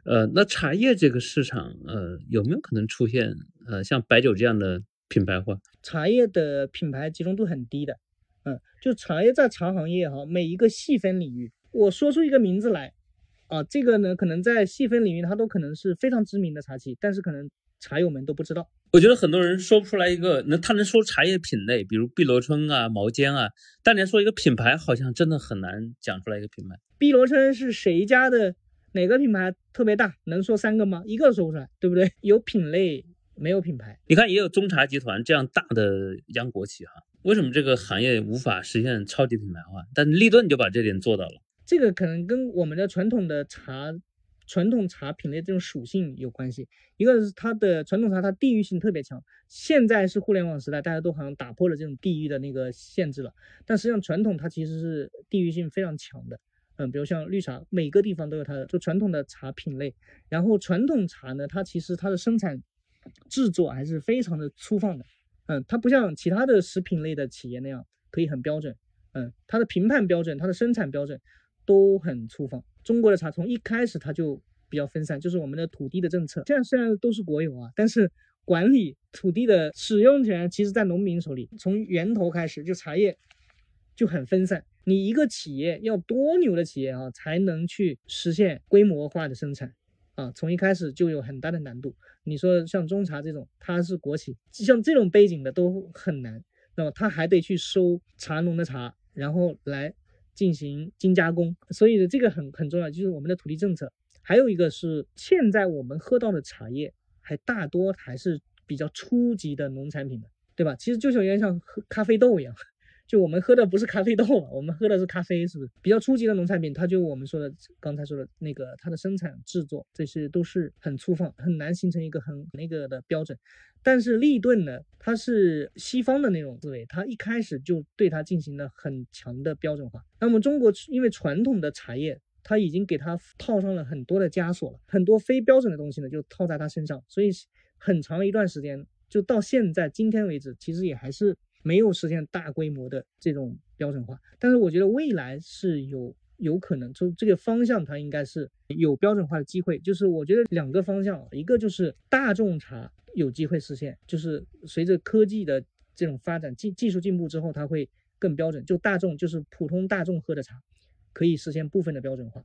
B: 呃，那茶叶这个市场，呃，有没有可能出现呃像白酒这样的品牌化？
A: 茶叶的品牌集中度很低的，嗯，就茶叶在茶行业哈，每一个细分领域，我说出一个名字来。啊，这个呢，可能在细分领域，它都可能是非常知名的茶企，但是可能茶友们都不知道。
B: 我觉得很多人说不出来一个，那他能说茶叶品类，比如碧螺春啊、毛尖啊，但连说一个品牌，好像真的很难讲出来一个品牌。
A: 碧螺春是谁家的？哪个品牌特别大？能说三个吗？一个都说不出来，对不对？有品类，没有品牌。
B: 你看，也有中茶集团这样大的央国企哈，为什么这个行业无法实现超级品牌化？但立顿就把这点做到了。
A: 这个可能跟我们的传统的茶、传统茶品类这种属性有关系。一个是它的传统茶，它地域性特别强。现在是互联网时代，大家都好像打破了这种地域的那个限制了。但实际上，传统它其实是地域性非常强的。嗯，比如像绿茶，每个地方都有它的就传统的茶品类。然后传统茶呢，它其实它的生产制作还是非常的粗放的。嗯，它不像其他的食品类的企业那样可以很标准。嗯，它的评判标准，它的生产标准。都很粗放。中国的茶从一开始它就比较分散，就是我们的土地的政策。现在虽然都是国有啊，但是管理土地的使用权其实在农民手里。从源头开始，就茶叶就很分散。你一个企业要多牛的企业啊，才能去实现规模化的生产啊？从一开始就有很大的难度。你说像中茶这种，它是国企，像这种背景的都很难。那么他还得去收茶农的茶，然后来。进行精加工，所以这个很很重要，就是我们的土地政策。还有一个是，现在我们喝到的茶叶还大多还是比较初级的农产品的，对吧？其实就像有点像喝咖啡豆一样。就我们喝的不是咖啡豆，我们喝的是咖啡，是不是比较初级的农产品？它就我们说的刚才说的那个，它的生产制作这些都是很粗放，很难形成一个很那个的标准。但是立顿呢，它是西方的那种思维，它一开始就对它进行了很强的标准化。那么中国因为传统的茶叶，它已经给它套上了很多的枷锁了，很多非标准的东西呢就套在它身上，所以很长一段时间，就到现在今天为止，其实也还是。没有实现大规模的这种标准化，但是我觉得未来是有有可能，就这个方向它应该是有标准化的机会。就是我觉得两个方向，一个就是大众茶有机会实现，就是随着科技的这种发展，技技术进步之后，它会更标准。就大众就是普通大众喝的茶，可以实现部分的标准化。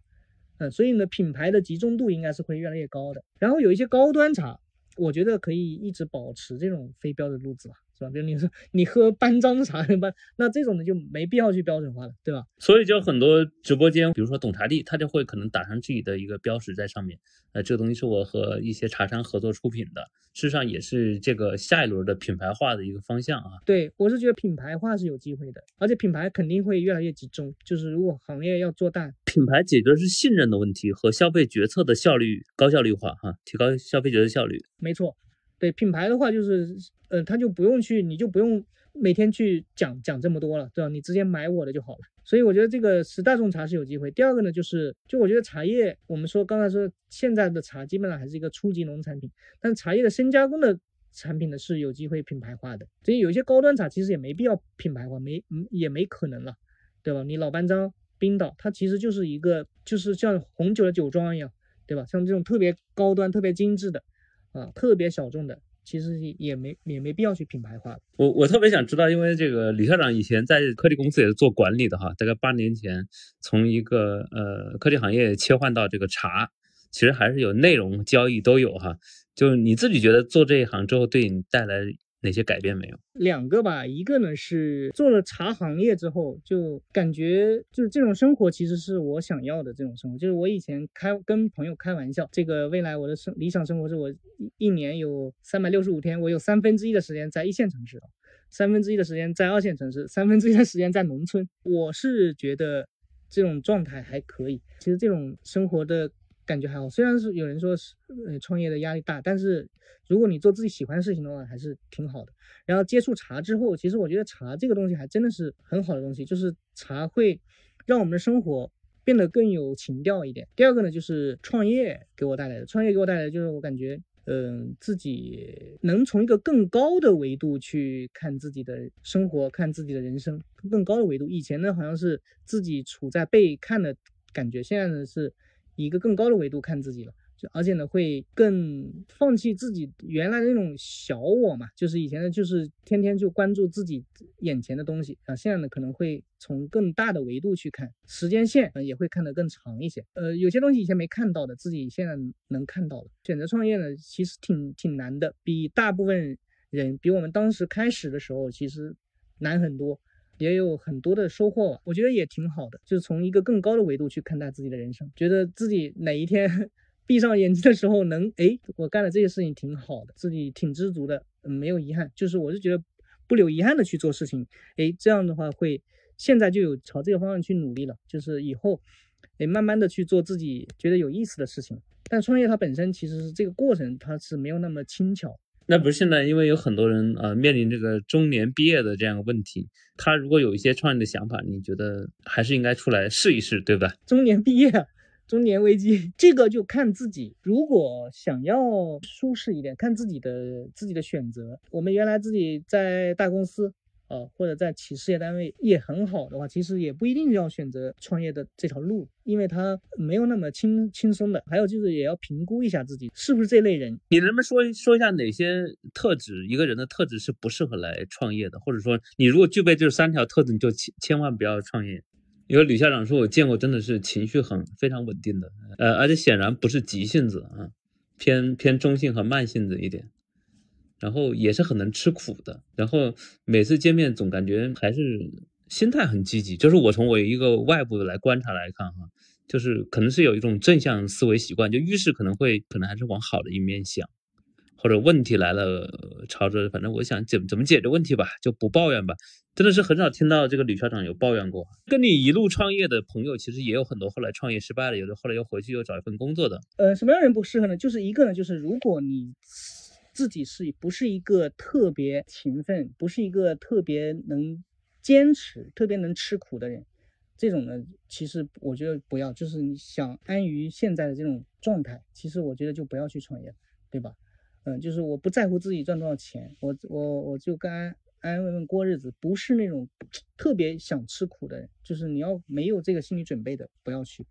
A: 嗯，所以呢，品牌的集中度应该是会越来越高的。然后有一些高端茶，我觉得可以一直保持这种非标的路子吧。是吧？比如你说你喝班章茶，班那这种的就没必要去标准化了，对吧？
B: 所以就很多直播间，比如说懂茶帝，他就会可能打上自己的一个标识在上面，呃，这个东西是我和一些茶商合作出品的，事实上也是这个下一轮的品牌化的一个方向啊。
A: 对我是觉得品牌化是有机会的，而且品牌肯定会越来越集中，就是如果行业要做大，
B: 品牌解决的是信任的问题和消费决策的效率高效率化哈，提高消费决策效率。
A: 没错。对品牌的话，就是，呃，他就不用去，你就不用每天去讲讲这么多了，对吧？你直接买我的就好了。所以我觉得这个十大众茶是有机会。第二个呢，就是，就我觉得茶叶，我们说刚才说现在的茶基本上还是一个初级农产品，但茶叶的深加工的产品呢是有机会品牌化的。所以有些高端茶其实也没必要品牌化，没嗯，也没可能了，对吧？你老班章、冰岛，它其实就是一个，就是像红酒的酒庄一样，对吧？像这种特别高端、特别精致的。啊，特别小众的，其实也没也没必要去品牌化。
B: 我我特别想知道，因为这个李校长以前在科技公司也是做管理的哈，大概八年前从一个呃科技行业切换到这个茶，其实还是有内容交易都有哈。就是你自己觉得做这一行之后，对你带来？哪些改变没有？
A: 两个吧，一个呢是做了茶行业之后，就感觉就是这种生活其实是我想要的这种生活。就是我以前开跟朋友开玩笑，这个未来我的生理想生活是我一年有三百六十五天，我有三分之一的时间在一线城市，三分之一的时间在二线城市，三分之一的时间在农村。我是觉得这种状态还可以。其实这种生活的。感觉还好，虽然是有人说是呃创业的压力大，但是如果你做自己喜欢的事情的话，还是挺好的。然后接触茶之后，其实我觉得茶这个东西还真的是很好的东西，就是茶会让我们的生活变得更有情调一点。第二个呢，就是创业给我带来的，创业给我带来的就是我感觉，嗯，自己能从一个更高的维度去看自己的生活，看自己的人生，更高的维度。以前呢，好像是自己处在被看的感觉，现在呢是。以一个更高的维度看自己了，就而且呢会更放弃自己原来的那种小我嘛，就是以前的，就是天天就关注自己眼前的东西啊，现在呢可能会从更大的维度去看，时间线也会看得更长一些。呃，有些东西以前没看到的，自己现在能看到了。选择创业呢，其实挺挺难的，比大部分人，比我们当时开始的时候其实难很多。也有很多的收获，我觉得也挺好的，就是从一个更高的维度去看待自己的人生，觉得自己哪一天 [laughs] 闭上眼睛的时候能，哎，我干了这些事情挺好的，自己挺知足的，没有遗憾，就是我是觉得不留遗憾的去做事情，哎，这样的话会现在就有朝这个方向去努力了，就是以后，哎，慢慢的去做自己觉得有意思的事情。但创业它本身其实是这个过程，它是没有那么轻巧。
B: 那不是现在，因为有很多人啊面临这个中年毕业的这样的问题，他如果有一些创业的想法，你觉得还是应该出来试一试，对吧？
A: 中年毕业，中年危机，这个就看自己。如果想要舒适一点，看自己的自己的选择。我们原来自己在大公司。啊，或者在企事业单位也很好的话，其实也不一定要选择创业的这条路，因为它没有那么轻轻松的。还有就是也要评估一下自己是不是这类人。
B: 你能不能说说一下哪些特质，一个人的特质是不适合来创业的？或者说你如果具备这三条特质，你就千千万不要创业。因为吕校长说，我见过真的是情绪很非常稳定的，呃，而且显然不是急性子啊，偏偏中性和慢性子一点。然后也是很能吃苦的，然后每次见面总感觉还是心态很积极，就是我从我一个外部的来观察来看哈，就是可能是有一种正向思维习惯，就遇事可能会可能还是往好的一面想，或者问题来了朝着反正我想怎怎么解决问题吧，就不抱怨吧，真的是很少听到这个吕校长有抱怨过。跟你一路创业的朋友其实也有很多后来创业失败了，有的后来又回去又找一份工作的。
A: 呃，什么样人不适合呢？就是一个呢，就是如果你。自己是不是一个特别勤奋，不是一个特别能坚持、特别能吃苦的人？这种呢，其实我觉得不要。就是你想安于现在的这种状态，其实我觉得就不要去创业，对吧？嗯，就是我不在乎自己赚多少钱，我我我就安安安稳稳过日子，不是那种 [tsk] 特别想吃苦的人。就是你要没有这个心理准备的，不要去。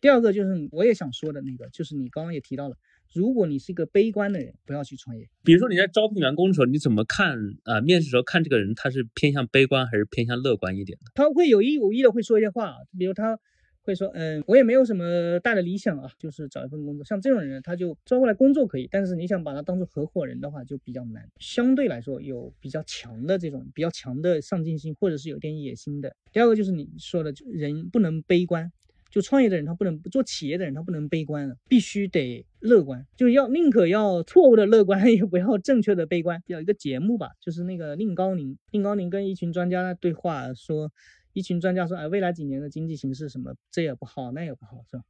A: 第二个就是我也想说的那个，就是你刚刚也提到了。如果你是一个悲观的人，不要去创业。
B: 比如说你在招聘员工的时候，你怎么看啊？面试时候看这个人，他是偏向悲观还是偏向乐观一点的？
A: 他会有意无意的会说一些话，比如他会说，嗯，我也没有什么大的理想啊，就是找一份工作。像这种人，他就招过来工作可以，但是你想把他当做合伙人的话，就比较难。相对来说，有比较强的这种比较强的上进心，或者是有点野心的。第二个就是你说的，人不能悲观。就创业的人，他不能做企业的人，他不能悲观，必须得乐观，就要宁可要错误的乐观，[laughs] 也不要正确的悲观。有一个节目吧，就是那个宁高宁，宁高宁跟一群专家对话，说一群专家说，哎，未来几年的经济形势什么，这也不好，那也不好，是吧？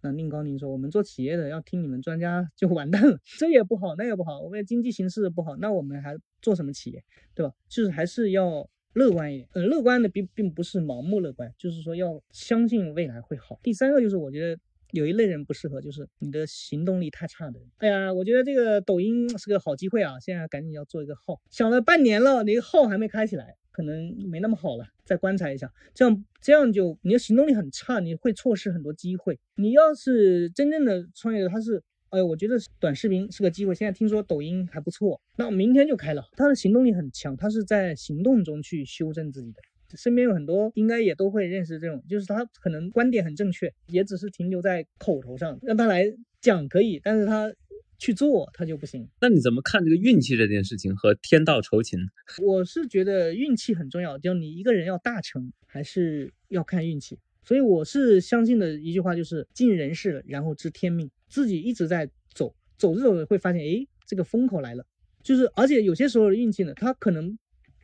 A: 那宁高宁说，我们做企业的要听你们专家就完蛋了，这也不好，那也不好，我们经济形势不好，那我们还做什么企业，对吧？就是还是要。乐观一点，呃，乐观的并并不是盲目乐观，就是说要相信未来会好。第三个就是我觉得有一类人不适合，就是你的行动力太差的人。哎呀，我觉得这个抖音是个好机会啊，现在赶紧要做一个号，想了半年了，你个号还没开起来，可能没那么好了，再观察一下。这样这样就你的行动力很差，你会错失很多机会。你要是真正的创业者，他是。哎，我觉得短视频是个机会。现在听说抖音还不错，那我明天就开了。他的行动力很强，他是在行动中去修正自己的。身边有很多，应该也都会认识这种，就是他可能观点很正确，也只是停留在口头上，让他来讲可以，但是他去做他就不行。
B: 那你怎么看这个运气这件事情和天道酬勤？[laughs]
A: 我是觉得运气很重要，就你一个人要大成，还是要看运气。所以我是相信的一句话，就是尽人事，然后知天命。自己一直在走，走着走着会发现，哎，这个风口来了。就是，而且有些时候的运气呢，他可能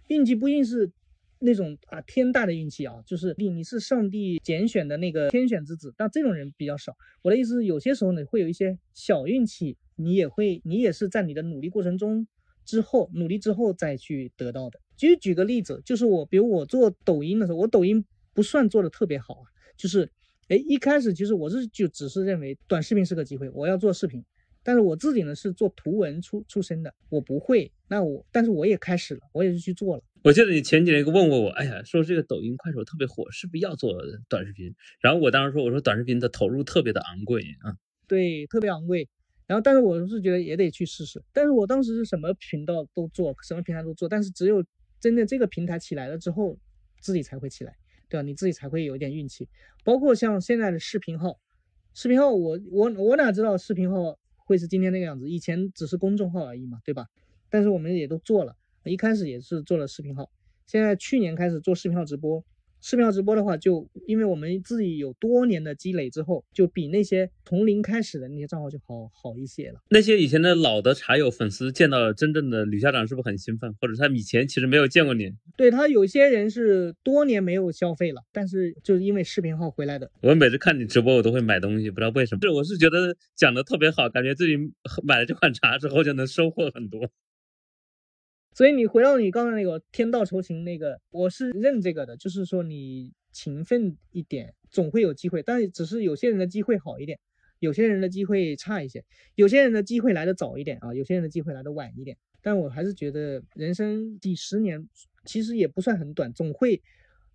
A: 运气不一定是那种啊天大的运气啊，就是你你是上帝拣选的那个天选之子，但这种人比较少。我的意思是，有些时候呢，会有一些小运气，你也会，你也是在你的努力过程中之后，努力之后再去得到的。举举个例子，就是我，比如我做抖音的时候，我抖音不算做的特别好啊，就是。哎，一开始其实我是就只是认为短视频是个机会，我要做视频。但是我自己呢是做图文出出身的，我不会。那我，但是我也开始了，我也是去做了。
B: 我记得你前几年问过我，哎呀，说这个抖音、快手特别火，是不是要做短视频？然后我当时说，我说短视频的投入特别的昂贵啊。
A: 对，特别昂贵。然后，但是我是觉得也得去试试。但是我当时是什么频道都做，什么平台都做，但是只有真的这个平台起来了之后，自己才会起来。对吧？你自己才会有一点运气。包括像现在的视频号，视频号我我我哪知道视频号会是今天那个样子？以前只是公众号而已嘛，对吧？但是我们也都做了，一开始也是做了视频号，现在去年开始做视频号直播。视频号直播的话，就因为我们自己有多年的积累之后，就比那些从零开始的那些账号就好好一些了。
B: 那些以前的老的茶友粉丝见到了真正的吕校长，是不是很兴奋？或者他以前其实没有见过你？
A: 对他有些人是多年没有消费了，但是就是因为视频号回来的。
B: 我每次看你直播，我都会买东西，不知道为什么。是我是觉得讲的特别好，感觉自己买了这款茶之后就能收获很多。
A: 所以你回到你刚才那个天道酬勤那个，我是认这个的，就是说你勤奋一点，总会有机会。但是只是有些人的机会好一点，有些人的机会差一些，有些人的机会来的早一点啊，有些人的机会来的晚一点。但我还是觉得人生几十年其实也不算很短，总会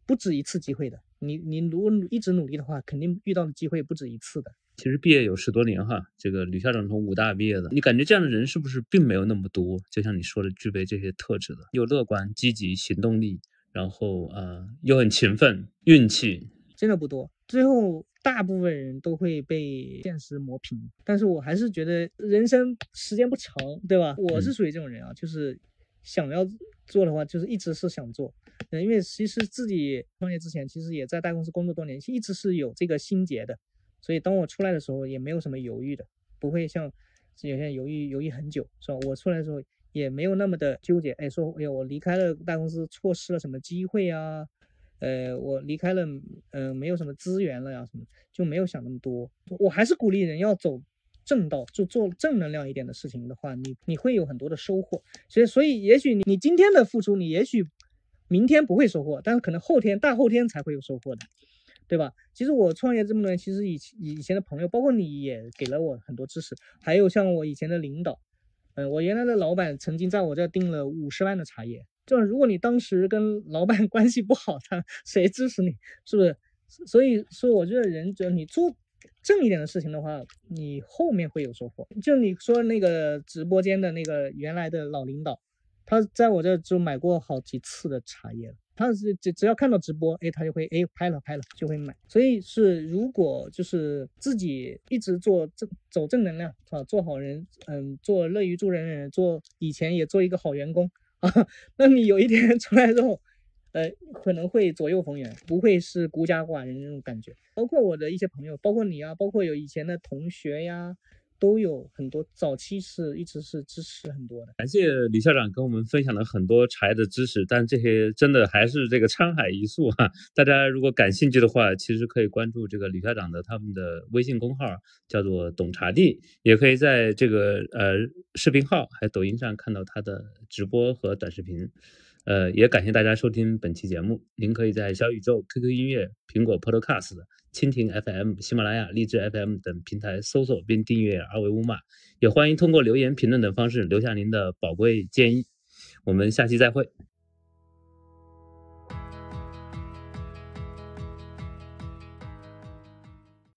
A: 不止一次机会的。你你如果一直努力的话，肯定遇到的机会不止一次的。
B: 其实毕业有十多年哈，这个吕校长从武大毕业的，你感觉这样的人是不是并没有那么多？就像你说的，具备这些特质的，又乐观、积极、行动力，然后呃又很勤奋，运气
A: 真的不多。最后大部分人都会被现实磨平。但是我还是觉得人生时间不长，对吧？我是属于这种人啊，就是想要做的话，就是一直是想做。嗯，因为其实自己创业之前，其实也在大公司工作多年，一直是有这个心结的。所以当我出来的时候，也没有什么犹豫的，不会像有些人犹豫犹豫很久，是吧？我出来的时候也没有那么的纠结，哎，说哎呀，我离开了大公司，错失了什么机会啊？呃，我离开了，嗯，没有什么资源了呀，什么就没有想那么多。我还是鼓励人要走正道，就做正能量一点的事情的话，你你会有很多的收获。所以，所以也许你你今天的付出，你也许明天不会收获，但是可能后天、大后天才会有收获的。对吧？其实我创业这么多年，其实以以前的朋友，包括你也给了我很多支持，还有像我以前的领导，嗯，我原来的老板曾经在我这订了五十万的茶叶，就如果你当时跟老板 [laughs] 关系不好，他谁支持你？是不是？所以说，我觉得人只要你做正一点的事情的话，你后面会有收获。就你说那个直播间的那个原来的老领导，他在我这就买过好几次的茶叶了。他是只只要看到直播，哎，他就会哎拍了拍了就会买。所以是如果就是自己一直做正走正能量啊，做好人，嗯，做乐于助人的人，做以前也做一个好员工啊，[laughs] 那你有一天 [laughs] 出来之后，呃，可能会左右逢源，不会是孤家寡人那种感觉。包括我的一些朋友，包括你啊，包括有以前的同学呀。都有很多早期是一直是支持很多的，
B: 感谢李校长跟我们分享了很多茶叶的知识，但这些真的还是这个沧海一粟哈。大家如果感兴趣的话，其实可以关注这个李校长的他们的微信公号，叫做懂茶帝，也可以在这个呃视频号还有抖音上看到他的直播和短视频。呃，也感谢大家收听本期节目，您可以在小宇宙、QQ 音乐、苹果 Podcast。蜻蜓 FM、喜马拉雅、荔枝 FM 等平台搜索并订阅二维码，也欢迎通过留言、评论等方式留下您的宝贵建议。我们下期再会。